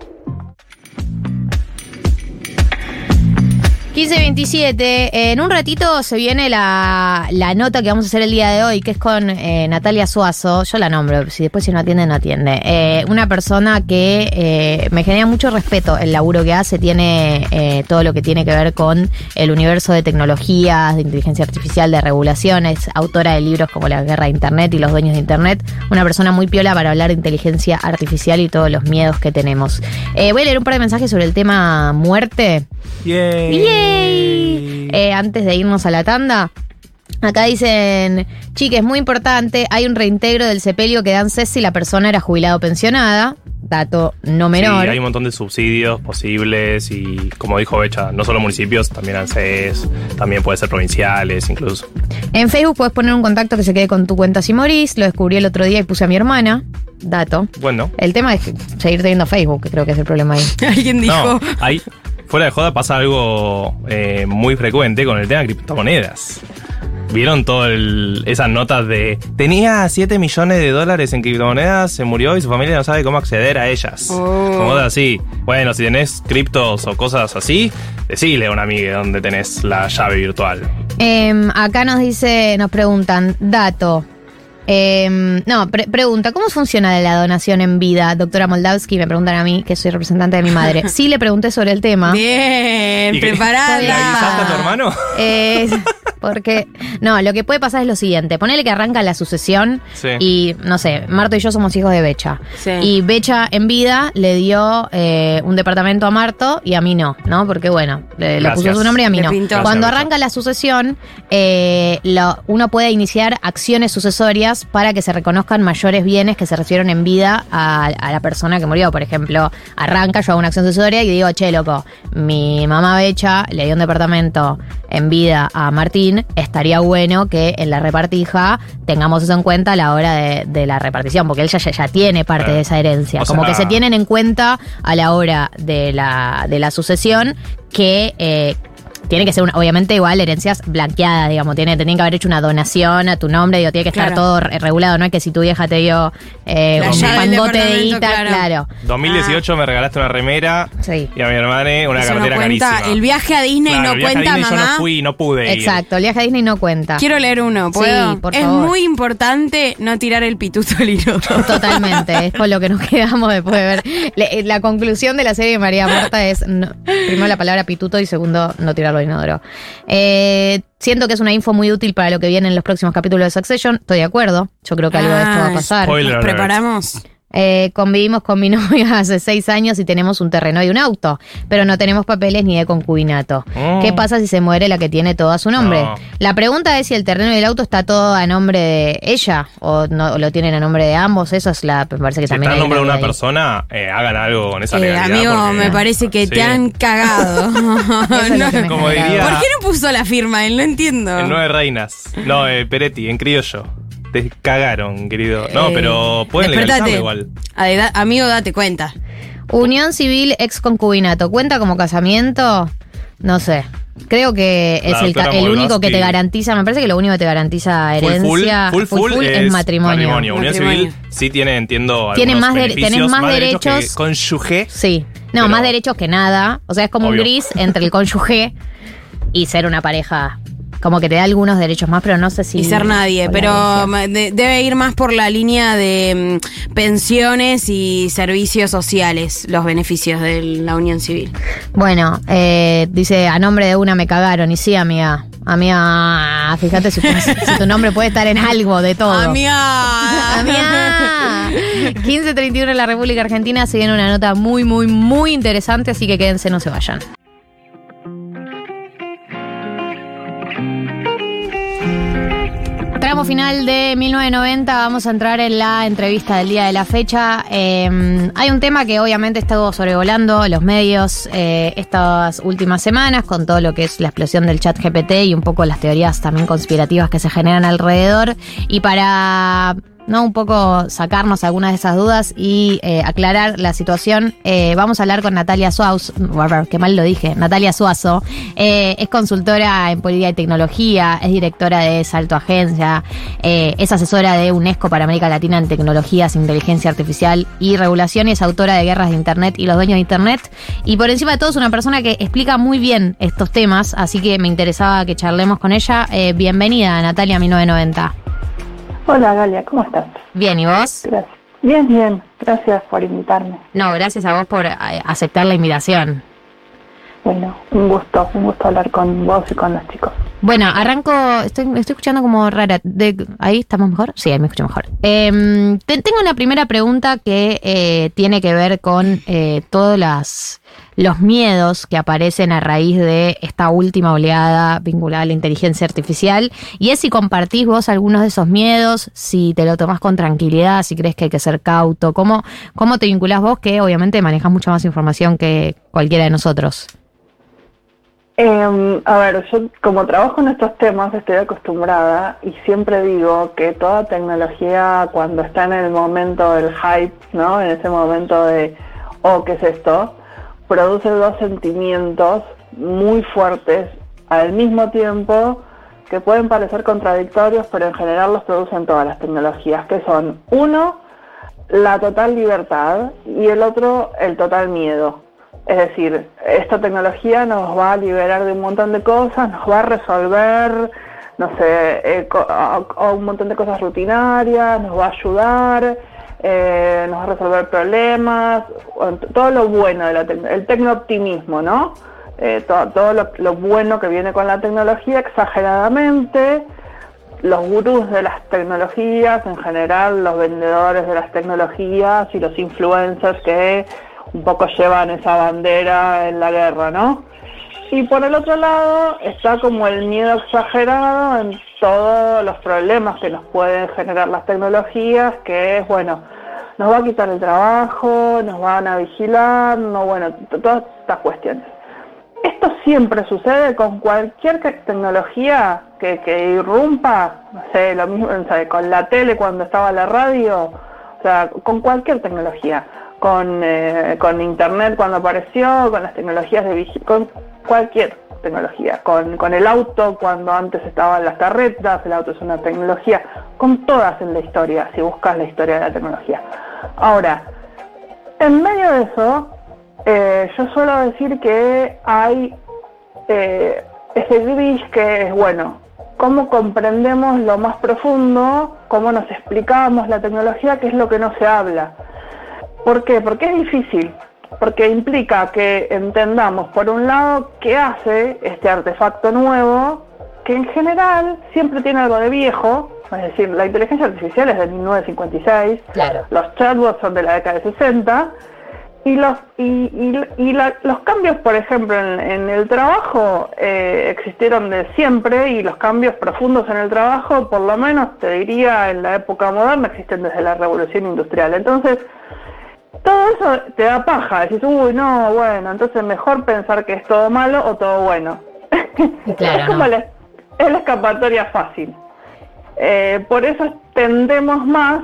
1527, en un ratito se viene la, la nota que vamos a hacer el día de hoy, que es con eh, Natalia Suazo, yo la nombro, si después si no atiende, no atiende. Eh, una persona que eh, me genera mucho respeto el laburo que hace, tiene eh, todo lo que tiene que ver con el universo de tecnologías, de inteligencia artificial, de regulaciones, autora de libros como La guerra de Internet y los dueños de Internet, una persona muy piola para hablar de inteligencia artificial y todos los miedos que tenemos. Eh, voy a leer un par de mensajes sobre el tema muerte. ¡Yay! Eh, antes de irnos a la tanda. Acá dicen, chiques, muy importante, hay un reintegro del sepelio que dan CES si la persona era jubilada o pensionada. Dato no menor. Sí, hay un montón de subsidios posibles y, como dijo Becha, no solo municipios, también ANSES, también puede ser provinciales incluso. En Facebook puedes poner un contacto que se quede con tu cuenta si morís. Lo descubrí el otro día y puse a mi hermana. Dato. Bueno. El tema es seguir teniendo Facebook, que creo que es el problema ahí. <laughs> Alguien No, ahí, fuera de joda, pasa algo eh, muy frecuente con el tema de criptomonedas. ¿Vieron todas esas notas de tenía 7 millones de dólares en criptomonedas, se murió y su familia no sabe cómo acceder a ellas? Oh. Como cosas así. Bueno, si tenés criptos o cosas así, decile a un amigo dónde tenés la llave virtual. Em, acá nos dice, nos preguntan, dato. Em, no, pre- pregunta, ¿cómo funciona la donación en vida? Doctora Moldavsky, me preguntan a mí, que soy representante de mi madre. <laughs> Sí le pregunté sobre el tema. Bien, preparada. ¿Le avisaste a tu hermano? Eh, Porque, no, lo que puede pasar es lo siguiente. Ponele que arranca la sucesión Sí. y, no sé, Marto y yo somos hijos de Becha. Sí. Y Becha en vida le dio eh, un departamento a Marto y a mí no, ¿no? Porque, bueno, le, puso su nombre y a mí Le no. pintó. Cuando Gracias, arranca la sucesión, eh, lo- uno puede iniciar acciones sucesorias para que se reconozcan mayores bienes que se recibieron en vida a, a la persona que murió. Por ejemplo, arranca, yo hago una acción sucesoria y digo, che, loco, mi mamá Becha le dio un departamento en vida a Martín, estaría bueno que en la repartija tengamos eso en cuenta a la hora de, de la repartición, porque él ya, ya, ya tiene parte Claro. de esa herencia. O Como sea- que se tienen en cuenta a la hora de la, de la sucesión que... eh, tiene que ser, una- obviamente, igual herencias blanqueadas, digamos. Tiene, tienen que haber hecho una donación a tu nombre, digo, tiene que estar Claro. todo re- regulado. No es que si tu vieja te dio eh, un fangote de guita, claro. claro. 2018 me regalaste una remera Sí. y a mi hermana una Eso no cartera cuenta. carísima. El viaje a Disney Claro, no el viaje a cuenta, Disney mamá. Yo no fui, no pude ir. Exacto, el viaje a Disney no cuenta. Quiero leer uno, ¿puedo? Sí, por es favor. muy importante no tirar el pituto al inodoro. <laughs> Totalmente, es con lo que nos quedamos después de ver. Le- eh, la conclusión de la serie de María Marta es, no- primero la palabra pituto y segundo, no tirarlo al inodoro. Eh, siento que es una info muy útil para lo que viene en los próximos capítulos de Succession, estoy de acuerdo, yo creo que algo de esto va a Ah, pasar. spoiler ¿Nos alert. preparamos? Eh, convivimos con mi <laughs> novia hace seis años y tenemos un terreno y un auto, pero no tenemos papeles ni de concubinato. Oh. ¿Qué pasa si se muere la que tiene todo a su nombre? No. La pregunta es si el terreno y el auto está todo a nombre de ella o no o lo tienen a nombre de ambos. Eso es la, me parece que Si también está el nombre de una ahí. persona, eh, hagan algo con esa Eh, legalidad. amigo, porque- me parece que Sí. te han cagado. <laughs> <laughs> Me Como diría- ¿Por qué no puso la firma? Él no entiendo. En Nueve Reinas. No, eh, Peretti, en criollo. Te cagaron, querido. No, Eh, pero pueden despertate. legalizarlo igual. Da- amigo, date cuenta. Unión civil ex concubinato, ¿cuenta como casamiento? No sé. Creo que La es el, ca- doctora el único que te garantiza, me parece que lo único que te garantiza Full, full, herencia full, full, es, matrimonio. Unión Matrimonio. civil sí tiene, entiendo, Tiene algunos más dere- beneficios, tenés más derechos. cónyuge. Sí. No, Pero- más derechos que nada. O sea, es como un gris entre el cónyuge y ser una pareja. Como que te da algunos derechos más, pero no sé si. Y ser nadie, pero de- debe ir más por la línea de mm, pensiones y servicios sociales, los beneficios de la unión civil. Bueno, eh, dice, a nombre de una me cagaron. Y sí, amiga. Amiga, fíjate si, <laughs> si tu nombre puede estar en algo de todo. Amiga. Amiga. 1531 en la República Argentina se viene una nota muy, muy, muy interesante, así que quédense, no se vayan. Final de 1990, vamos a entrar en la entrevista del día de la fecha. Eh, hay un tema que obviamente estuvo sobrevolando los medios eh, estas últimas semanas con todo lo que es la explosión del chat GPT y un poco las teorías también conspirativas que se generan alrededor. Y para ¿no? Un poco sacarnos algunas de esas dudas y eh, aclarar la situación. Eh, vamos a hablar con Natalia Suazo, qué mal lo dije, Natalia Suazo. Eh, es consultora en política y tecnología, es directora de Salto Agencia, es asesora de UNESCO para América Latina en tecnologías, inteligencia artificial y regulación y es autora de Guerras de Internet y los dueños de Internet. Y por encima de todo es una persona que explica muy bien estos temas, así que me interesaba que charlemos con ella. Bienvenida, Natalia 1990. Hola Galia, ¿cómo estás? Bien, ¿y vos? Gracias. Bien, bien, gracias por invitarme. No, gracias a vos por eh, aceptar la invitación. Bueno, un gusto, un gusto hablar con vos y con los chicos. Bueno, arranco, estoy, estoy escuchando como rara. De, ¿Ahí estamos mejor? Sí, ahí me escucho mejor. Eh, te- tengo una primera pregunta que eh, tiene que ver con eh, todos las, los miedos que aparecen a raíz de esta última oleada vinculada a la inteligencia artificial. Y es si compartís vos algunos de esos miedos, si te lo tomás con tranquilidad, si crees que hay que ser cauto, cómo, cómo te vinculás vos que obviamente manejas mucha más información que cualquiera de nosotros. Eh, a ver, yo como trabajo en estos temas estoy acostumbrada y siempre digo que toda tecnología cuando está en el momento del hype, ¿no? En ese momento de, oh, ¿qué es esto? Produce dos sentimientos muy fuertes al mismo tiempo que pueden parecer contradictorios, pero en general los producen todas las tecnologías, que son uno, la total libertad y el otro, el total miedo. Es decir, esta tecnología nos va a liberar de un montón de cosas, nos va a resolver, no sé, eh, un montón de cosas rutinarias, nos va a ayudar, eh, nos va a resolver problemas, todo lo bueno, de la el tecnooptimismo, ¿no? eh, todo, lo, bueno que viene con la tecnología exageradamente, los gurús de las tecnologías, en general los vendedores de las tecnologías y los influencers que un poco llevan esa bandera en la guerra, ¿no? Y por el otro lado está como el miedo exagerado en todos los problemas que nos pueden generar las tecnologías, que es, bueno, nos va a quitar el trabajo, nos van a vigilar, no, bueno, todas estas cuestiones. Esto siempre sucede con cualquier tecnología que, irrumpa, no sé, lo mismo con la tele cuando estaba la radio, o sea, con cualquier tecnología, con, eh, con internet cuando apareció, con las tecnologías de con cualquier tecnología, con, con el auto cuando antes estaban las carretas, el auto es una tecnología, con todas en la historia, si buscas la historia de la tecnología. Ahora, en medio de eso, eh, yo suelo decir que hay eh, ese gris que es, bueno, cómo comprendemos lo más profundo, cómo nos explicamos la tecnología, que es lo que no se habla. ¿Por qué? Porque es difícil, porque implica que entendamos, por un lado, qué hace este artefacto nuevo, que en general siempre tiene algo de viejo, es decir, la inteligencia artificial es de 1956, los chatbots son de la década de 60, y los, y, y, los cambios, por ejemplo, en, el trabajo eh, existieron de siempre y los cambios profundos en el trabajo, por lo menos te diría en la época moderna, existen desde la revolución industrial. Entonces, todo eso te da paja, decís, uy, no, bueno, entonces mejor pensar que es todo malo o todo bueno. <laughs> es como la, es la escapatoria fácil. Eh, por eso tendemos más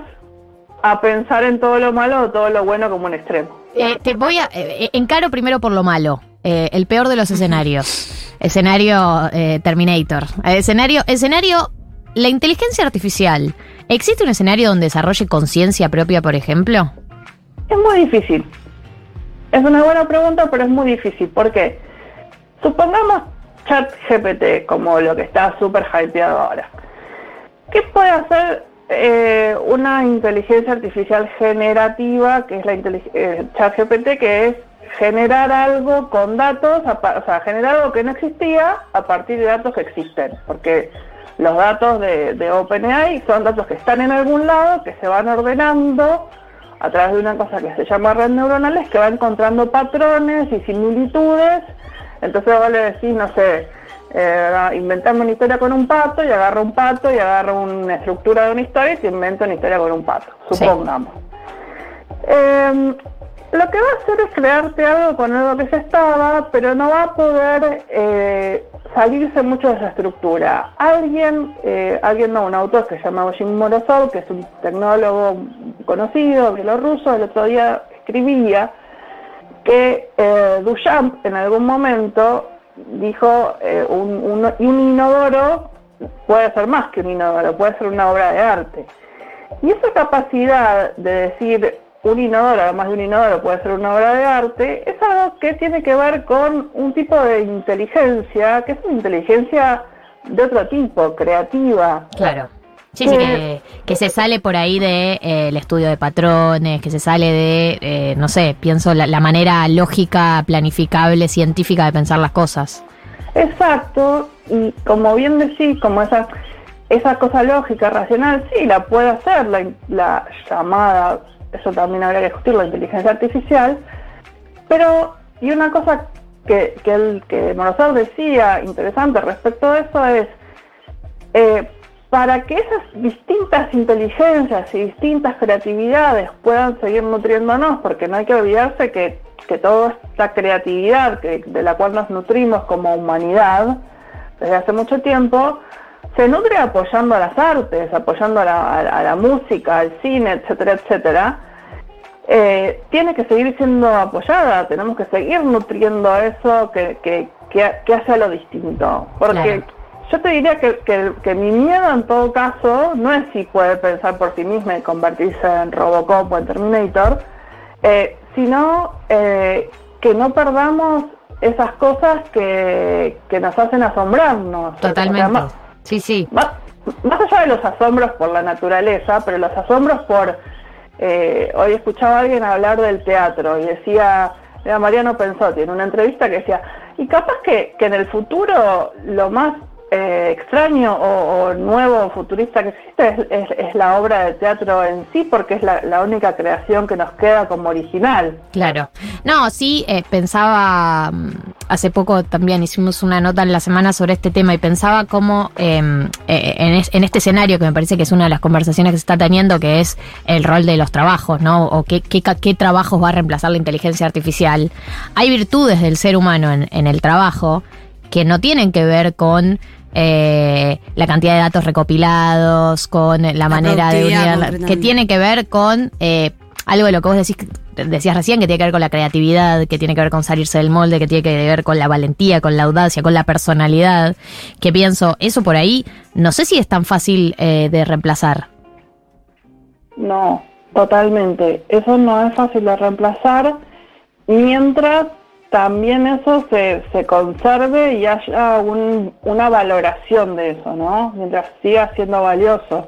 a pensar en todo lo malo o todo lo bueno como un extremo. Eh, te voy a. Eh, encaro primero por lo malo. el peor de los escenarios. <laughs> Escenario Terminator. escenario. Escenario. La inteligencia artificial. ¿Existe un escenario donde desarrolle conciencia propia, por ejemplo? Es muy difícil. Es una buena pregunta, pero es muy difícil. ¿Por qué? Supongamos ChatGPT como lo que está súper hypeado ahora. ¿Qué puede hacer eh, una inteligencia artificial generativa, que es la eh, ChatGPT, que es generar algo con datos, o sea, generar algo que no existía a partir de datos que existen, porque los datos de, de OpenAI son datos que están en algún lado, que se van ordenando a través de una cosa que se llama red neuronales, que va encontrando patrones y similitudes, entonces vos le decís, no sé, eh, inventarme una historia con un pato y agarro un pato y agarro una estructura de una historia y se inventa una historia con un pato, supongamos. Em, lo que va a hacer es crearte algo con algo que ya estaba, pero no va a poder eh, salirse mucho de esa estructura. Alguien, eh, alguien no, un autor que se llama Jim Morozov, que es un tecnólogo conocido, bielorruso, el otro día escribía que eh, Duchamp en algún momento dijo eh, un, un, inodoro puede ser más que un inodoro, puede ser una obra de arte. Y esa capacidad de decir un inodoro, además de un inodoro, puede ser una obra de arte, es algo que tiene que ver con un tipo de inteligencia, que es una inteligencia de otro tipo, creativa. Claro. Sí, sí, que, se sale por ahí del de, eh, estudio de patrones, que se sale de, eh, no sé, pienso la, la, manera lógica, planificable, científica de pensar las cosas. Exacto, y como bien decís, como esa, esa cosa lógica, racional, sí, la puede hacer la, la llamada, eso también habría que discutir, la inteligencia artificial, pero, y una cosa que, que, el, que decía interesante respecto de eso es, eh, para que esas distintas inteligencias y distintas creatividades puedan seguir nutriéndonos, porque no hay que olvidarse que, toda esta creatividad que, de la cual nos nutrimos como humanidad desde hace mucho tiempo, se nutre apoyando a las artes, apoyando a la, música, al cine, etcétera, etcétera. Eh, tiene que seguir siendo apoyada, tenemos que seguir nutriendo eso que, que, que, hace lo distinto. Porque yo te diría que, que, mi miedo en todo caso no es si puede pensar por sí misma y convertirse en Robocop o en Terminator, eh, sino eh, que no perdamos esas cosas que, que nos hacen asombrarnos. Totalmente. Sí, sí. Más, allá de los asombros por la naturaleza, pero los asombros por... Eh, hoy escuchaba a alguien hablar del teatro y decía Era Mariano Pensotti en una entrevista que decía, y capaz que, que en el futuro lo más eh, extraño o, nuevo futurista que existe es, la obra de teatro en sí, porque es la, única creación que nos queda como original. Claro. No, sí, eh, pensaba, mm, hace poco también hicimos una nota en la semana sobre este tema y pensaba cómo em, eh, en, este escenario, que me parece que es una de las conversaciones que se está teniendo, que es el rol de los trabajos, ¿no? O qué, qué, qué trabajos va a reemplazar la inteligencia artificial. Hay virtudes del ser humano en, en el trabajo que no tienen que ver con eh, la cantidad de datos recopilados, con la, manera de unir, que tiene que ver con eh, algo de lo que vos decís, decías recién, que tiene que ver con la creatividad, que tiene que ver con salirse del molde, que tiene que ver con la valentía, con la audacia, con la personalidad, que pienso, eso por ahí, no sé si es tan fácil eh, de reemplazar. No, totalmente. Eso no es fácil de reemplazar mientras también eso se, se conserve y haya una valoración de eso, ¿no? Mientras siga siendo valioso.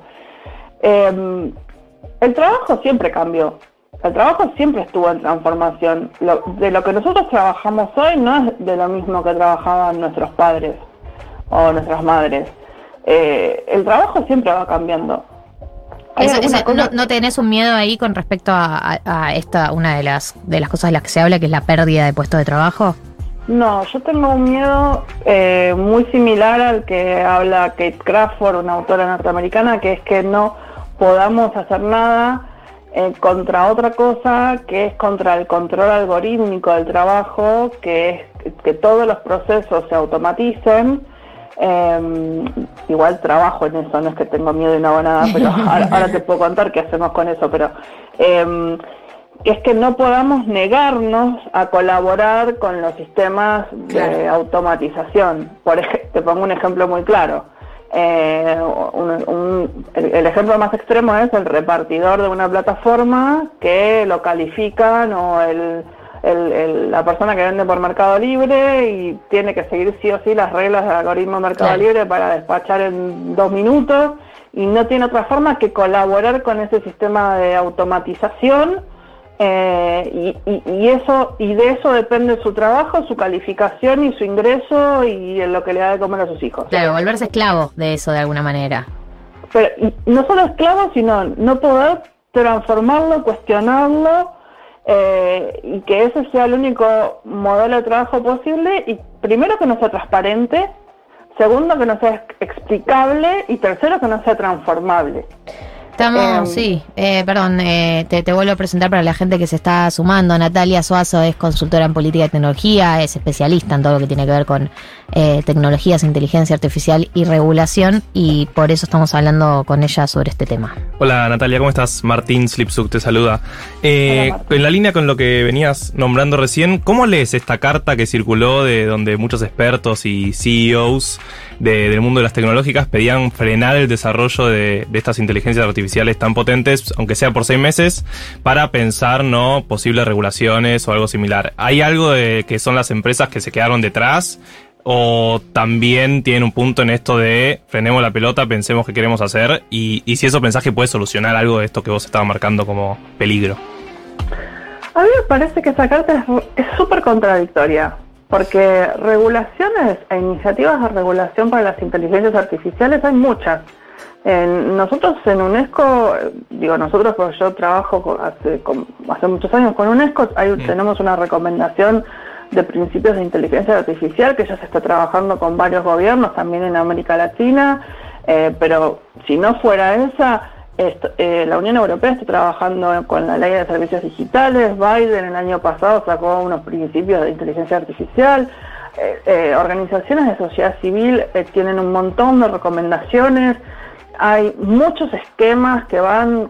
Em, el trabajo siempre cambió. El trabajo siempre estuvo en transformación. de lo que nosotros trabajamos hoy no es de lo mismo que trabajaban nuestros padres o nuestras madres. Eh, el trabajo siempre va cambiando no, tenés un miedo ahí con respecto a, esta, una de las, de las cosas de las que se habla, que es la pérdida de puestos de trabajo? No, yo tengo un miedo eh, muy similar al que habla Kate Crawford, una autora norteamericana, que es que no podamos hacer nada eh, contra otra cosa, que es contra el control algorítmico del trabajo, que es que todos los procesos se automaticen Em, igual trabajo en eso, no es que tengo miedo y no hago nada, pero <laughs> ahora, te puedo contar qué hacemos con eso, pero eh, es que no podamos negarnos a colaborar con los sistemas de automatización. Por te pongo un ejemplo muy claro. Eh, el, ejemplo más extremo es el repartidor de una plataforma que lo califican o el la persona que vende por Mercado Libre y tiene que seguir sí o sí las reglas del algoritmo Mercado Libre para despachar en dos minutos y no tiene otra forma que colaborar con ese sistema de automatización eh, y, eso y de eso depende su trabajo, su calificación y su ingreso y lo que le da de comer a sus hijos. Claro, volverse esclavo de eso de alguna manera. Pero no solo esclavo, sino no poder transformarlo, cuestionarlo eh, y que ese sea el único modelo de trabajo posible y primero que no sea transparente, segundo que no sea explicable y tercero que no sea transformable. Estamos, em, sí, eh, perdón, eh, te, vuelvo a presentar para la gente que se está sumando. Natalia Suazo es consultora en política y tecnología, es especialista en todo lo que tiene que ver con eh, tecnologías, inteligencia artificial y regulación, y por eso estamos hablando con ella sobre este tema. Hola Natalia, ¿cómo estás? Martín Slipsuk te saluda. en la línea con lo que venías nombrando recién, ¿cómo lees esta carta que circuló de donde muchos expertos y CEOs del mundo de las tecnológicas pedían frenar el desarrollo de, estas inteligencias artificiales tan potentes, aunque sea por seis meses, para pensar no posibles regulaciones o algo similar. ¿Hay algo de que son las empresas que se quedaron detrás? ¿O también tienen un punto en esto de frenemos la pelota, pensemos qué queremos hacer? Y, si eso pensás que puede solucionar algo de esto que vos estabas marcando como peligro. A mí me parece que esa carta es súper contradictoria porque regulaciones e iniciativas de regulación para las inteligencias artificiales hay muchas. Nosotros en UNESCO, digo nosotros porque yo trabajo hace, hace muchos años con UNESCO, tenemos una recomendación de principios de inteligencia artificial que ya se está trabajando con varios gobiernos también en América Latina, eh, pero si no fuera esa, eh, la Unión Europea está trabajando con la ley de servicios digitales, Biden el año pasado sacó unos principios de inteligencia artificial, eh, organizaciones de sociedad civil tienen un montón de recomendaciones, hay muchos esquemas que van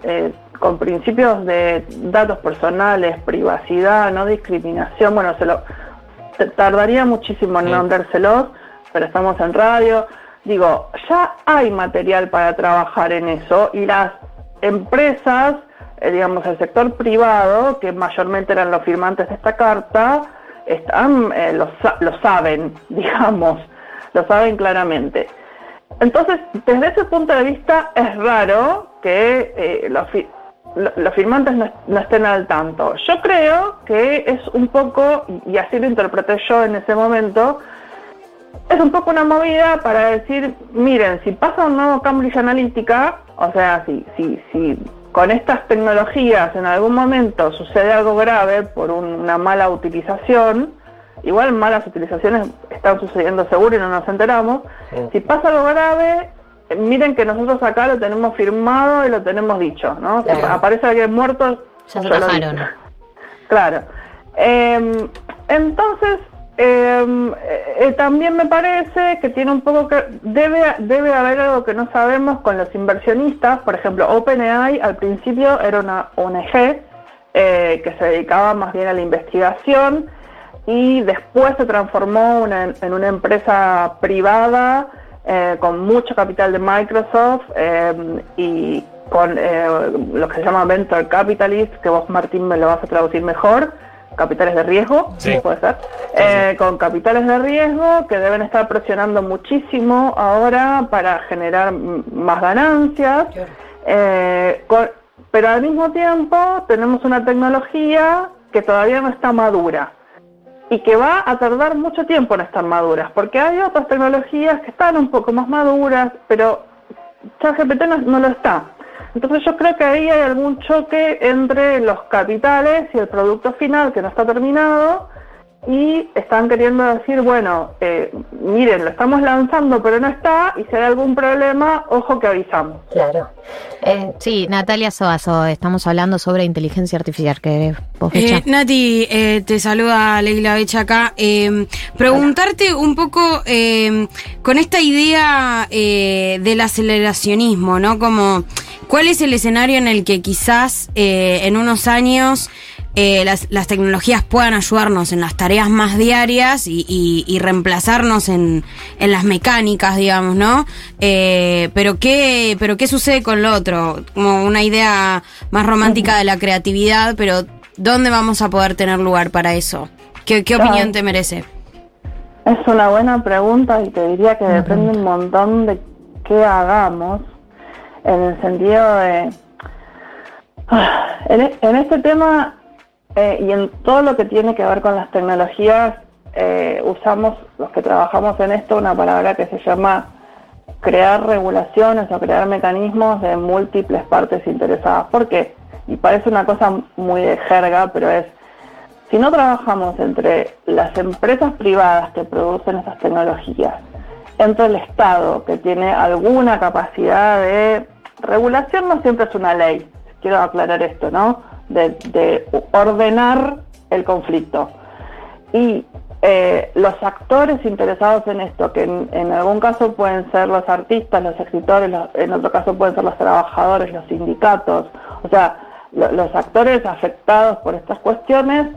con principios de datos personales, privacidad, no discriminación, bueno, se lo tardaría muchísimo en nombrárselos, pero estamos en radio, digo, ya hay material para trabajar en eso y las empresas, eh, digamos, el sector privado, que mayormente eran los firmantes de esta carta, están, eh, lo, saben, <laughs> digamos, lo saben claramente. Entonces, desde ese punto de vista, es raro que eh, los firmantes no, estén al tanto. Yo creo que es un poco, y así lo interpreté yo en ese momento, es un poco una movida para decir, miren, si pasa un nuevo Cambridge Analytica, o sea, si, con estas tecnologías en algún momento sucede algo grave por una mala utilización, igual malas utilizaciones están sucediendo seguro y no nos enteramos, si pasa algo grave, miren que nosotros acá lo tenemos firmado y lo tenemos dicho, ¿no? Si aparece alguien muerto, ya se bajaron. Claro. Em, entonces, em, eh, también me parece que tiene un poco que debe debe haber algo que no sabemos con los inversionistas. Por ejemplo, OpenAI al principio era una ONG eh, que se dedicaba más bien a la investigación y después se transformó en una empresa privada eh, con mucho capital de Microsoft eh, y con eh, lo que se llama Venture Capitalist, que vos Martín me lo vas a traducir mejor, capitales de riesgo, sí. puede ser, con capitales de riesgo que deben estar presionando muchísimo ahora para generar más ganancias, pero al mismo tiempo tenemos una tecnología que todavía no está madura y que va a tardar mucho tiempo en estar maduras, porque hay otras tecnologías que están un poco más maduras, pero ChatGPT no, no lo está. Entonces yo creo que ahí hay algún choque entre los capitales y el producto final que no está terminado y están queriendo decir, bueno, eh, miren, lo estamos lanzando pero no está y si hay algún problema, ojo que avisamos. Claro. Eh, sí, Natalia Soazo, estamos hablando sobre inteligencia artificial. que vos eh, Nati, eh, te saluda Leila Becha acá. preguntarte un poco con esta idea del aceleracionismo, ¿no? Como, ¿cuál es el escenario en el que quizás en unos años eh, las, las, tecnologías puedan ayudarnos en las tareas más diarias y, y, reemplazarnos en, en, las mecánicas, digamos, ¿no? Eh, pero qué, pero qué sucede con lo otro, como una idea más romántica de la creatividad, pero ¿dónde vamos a poder tener lugar para eso? ¿Qué, qué opinión te merece? Es una buena pregunta y te diría que depende un montón de qué hagamos, en el sentido de... <sighs> En, en este tema eh, y en todo lo que tiene que ver con las tecnologías, eh, usamos, los que trabajamos en esto, una palabra que se llama crear regulaciones o crear mecanismos de múltiples partes interesadas. ¿Por qué? Y parece una cosa muy de jerga, pero es, si no trabajamos entre las empresas privadas que producen esas tecnologías, entre el Estado, que tiene alguna capacidad de regulación, no siempre es una ley, quiero aclarar esto, ¿no? De, ordenar el conflicto. Y eh, los actores interesados en esto, que en, algún caso pueden ser los artistas, los escritores, en otro caso pueden ser los trabajadores, los sindicatos, o sea, los actores afectados por estas cuestiones,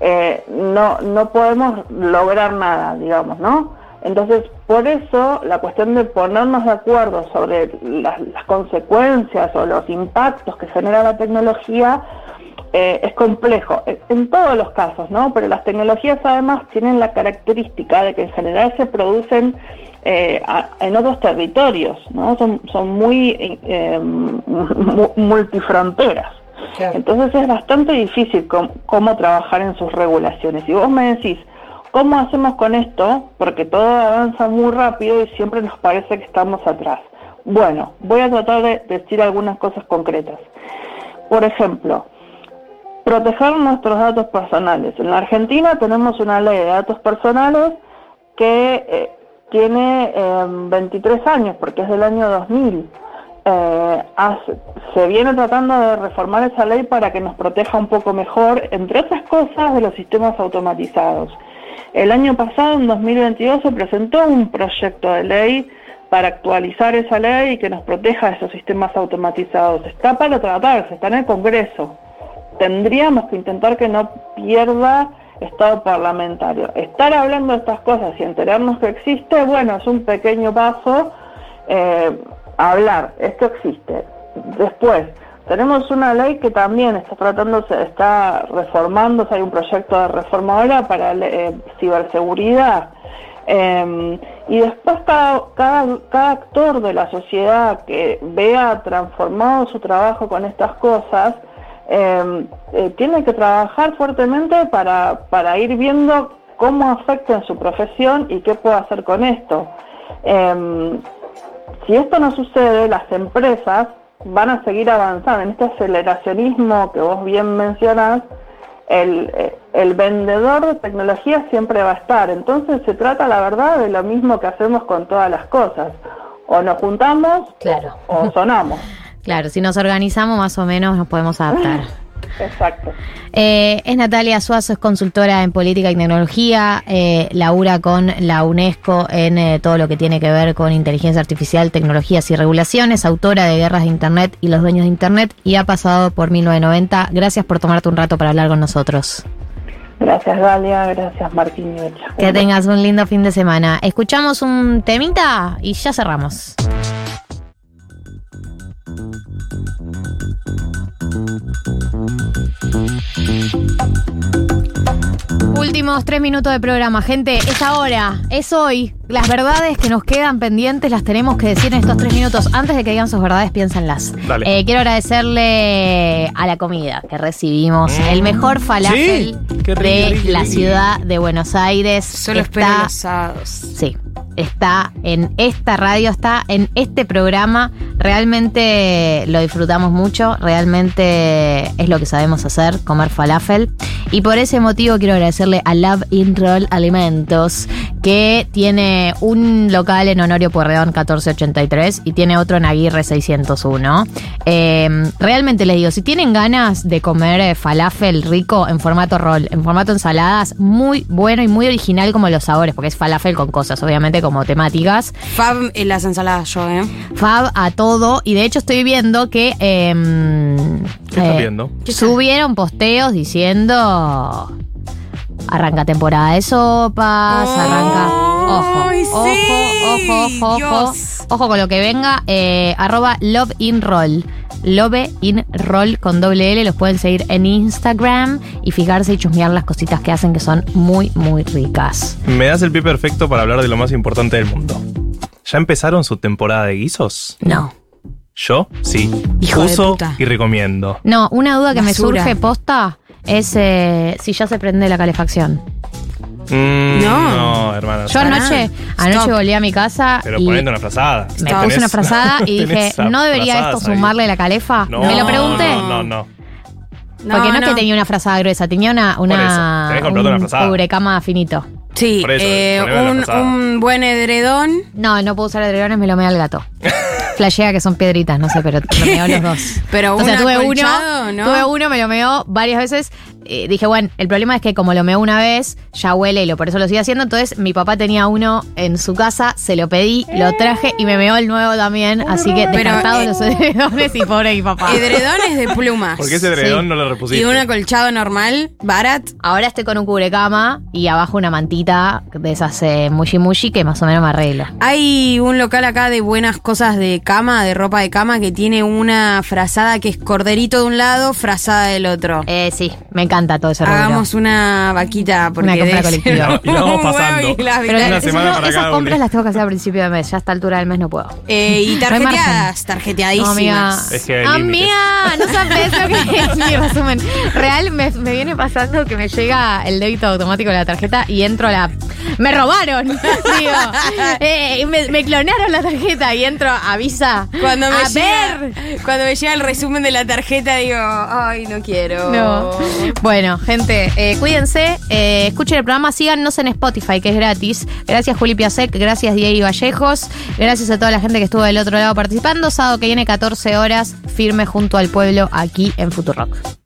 eh, no, no podemos lograr nada, digamos, ¿no? Entonces, por eso la cuestión de ponernos de acuerdo sobre las, las consecuencias o los impactos que genera la tecnología eh, es complejo, en todos los casos, ¿no? Pero las tecnologías además tienen la característica de que en general se producen eh, en otros territorios, ¿no? Son, son muy eh, <laughs> multifronteras. Entonces es bastante difícil cómo trabajar en sus regulaciones. Y vos me decís, ¿cómo hacemos con esto? Porque todo avanza muy rápido y siempre nos parece que estamos atrás. Bueno, voy a tratar de decir algunas cosas concretas. Por ejemplo, proteger nuestros datos personales. En la Argentina tenemos una ley de datos personales que eh, tiene 23 em, años, porque es del año 2000. Eh, se viene tratando de reformar esa ley para que nos proteja un poco mejor, entre otras cosas, de los sistemas automatizados. El año pasado, en 2022, se presentó un proyecto de ley para actualizar esa ley y que nos proteja esos sistemas automatizados. Está para tratarse, está en el Congreso tendríamos que intentar que no pierda estado parlamentario. Estar hablando de estas cosas y enterarnos que existe, bueno, es un pequeño paso eh, hablar, esto existe. Después, tenemos una ley que también está tratándose, está reformándose, hay un proyecto de reforma ahora para eh, ciberseguridad. Eh, y después cada, cada actor de la sociedad que vea transformado su trabajo con estas cosas, eh, eh, tiene que trabajar fuertemente para, para ir viendo cómo afecta en su profesión y qué puede hacer con esto. Eh, si esto no sucede, las empresas van a seguir avanzando en este aceleracionismo que vos bien mencionás, el, eh, el vendedor de tecnología siempre va a estar. Entonces se trata, la verdad, de lo mismo que hacemos con todas las cosas. O nos juntamos claro. o sonamos. <laughs> Claro, si nos organizamos más o menos nos podemos adaptar. <laughs> Exacto. Eh, es Natalia Suazo, es consultora en política y tecnología, eh, labura con la UNESCO en eh, todo lo que tiene que ver con inteligencia artificial, tecnologías y regulaciones, autora de Guerras de Internet y los dueños de Internet y ha pasado por 1990. Gracias por tomarte un rato para hablar con nosotros. Gracias Galia, gracias Martín. Que tengas un lindo fin de semana. Escuchamos un temita y ya cerramos. Últimos tres minutos de programa, gente. Es ahora, es hoy. Las verdades que nos quedan pendientes las tenemos que decir en estos tres minutos. Antes de que digan sus verdades, piénsenlas. Dale. Eh, quiero agradecerle a la comida que recibimos. El mejor falafel Sí, qué rico, de rico, la rico. ciudad de Buenos Aires. Solo Está- espero los sábados. Sí, está en esta radio, está en este programa. Realmente lo disfrutamos mucho, realmente es lo que sabemos hacer, comer falafel. Y por ese motivo quiero agradecerle a Love in Roll Alimentos, que tiene un local en Honorio Puerredón 1483 y tiene otro en Aguirre 601. Eh, realmente les digo, si tienen ganas de comer eh, falafel rico en formato roll, en formato ensaladas, muy bueno y muy original como los sabores, porque es falafel con cosas, obviamente como temáticas. Fab en las ensaladas yo, ¿eh? Fab a todo, y de hecho estoy viendo que... em, ¿Qué estás eh, viendo? Subieron posteos diciendo... Arranca temporada de sopas, arranca... Ojo, ojo, ojo, ojo, ojo, ojo con lo que venga. eh, arroba Love in Roll. Love in Roll con doble L. Los pueden seguir en Instagram y fijarse y chusmear las cositas que hacen que son muy, muy ricas. Me das el pie perfecto para hablar de lo más importante del mundo. ¿Ya empezaron su temporada de guisos? No. Yo, sí. Hijo de Uso puta. y recomiendo. No, una duda que Basura. me surge posta es eh, si ya se prende la calefacción. Mm, No. No, hermana. Yo anoche, anoche volví a mi casa Pero y poniendo una frazada. me puse una frazada <laughs> y dije, ¿no debería esto ahí. sumarle la calefa? No, me lo pregunté. No, no, no. Porque no, es que tenía una frazada gruesa, tenía una, Por eso, una, tenés una un frazada. cubrecama finito. Sí, Por eso, eh, poneme la un, buen edredón. No, no puedo usar edredones, me lo mea el gato. <laughs> Flashea que son piedritas, no sé, pero me meó los dos. <laughs> Pero o sea, tuve uno, ¿no? tuve uno, me lo meó varias veces. Eh, dije, bueno, el problema es que como lo meó una vez, ya huele y lo, por eso lo sigue haciendo. Entonces, mi papá tenía uno en su casa, se lo pedí, lo traje y me meó el nuevo también. Así que Pero, descartados eh, los edredones y pobre mi papá. Edredones de <laughs> plumas. ¿Por qué ese edredón no lo repusiste? Y un acolchado normal, barat. Ahora estoy con un cubrecama y abajo una mantita de esas eh, mushi mushi que más o menos me arregla. Hay un local acá de buenas cosas de cama, de ropa de cama, que tiene una frazada que es corderito de un lado, frazada del otro. Eh, sí, me encanta todo ese rubro. Hagamos una vaquita porque Una compra colectiva. Y la vamos <laughs> pasando. y la Pero Una eso semana no, para esas cada compras uno. las tengo que hacer a principio de mes. Ya a esta altura del mes no puedo. Eh, y <laughs> tarjeteadas, No, tarjeteadísimas. amiga. Es que. Amiga, no sabes lo que es <laughs> mi resumen. Real, me, me viene pasando que me llega el débito automático de la tarjeta y entro a la. ¡Me robaron! <laughs> Digo, eh, me, me clonaron la tarjeta y entro a Visa. Cuando me, a llega, ver. cuando me llega el resumen de la tarjeta, digo, ay, no quiero. No. Bueno, gente, eh, cuídense, eh, escuchen el programa, síganos en Spotify, que es gratis. Gracias, Juli Piasek, gracias, Diego Vallejos, gracias a toda la gente que estuvo del otro lado participando. Sábado que viene, 14 horas, firme junto al pueblo aquí en Futurock.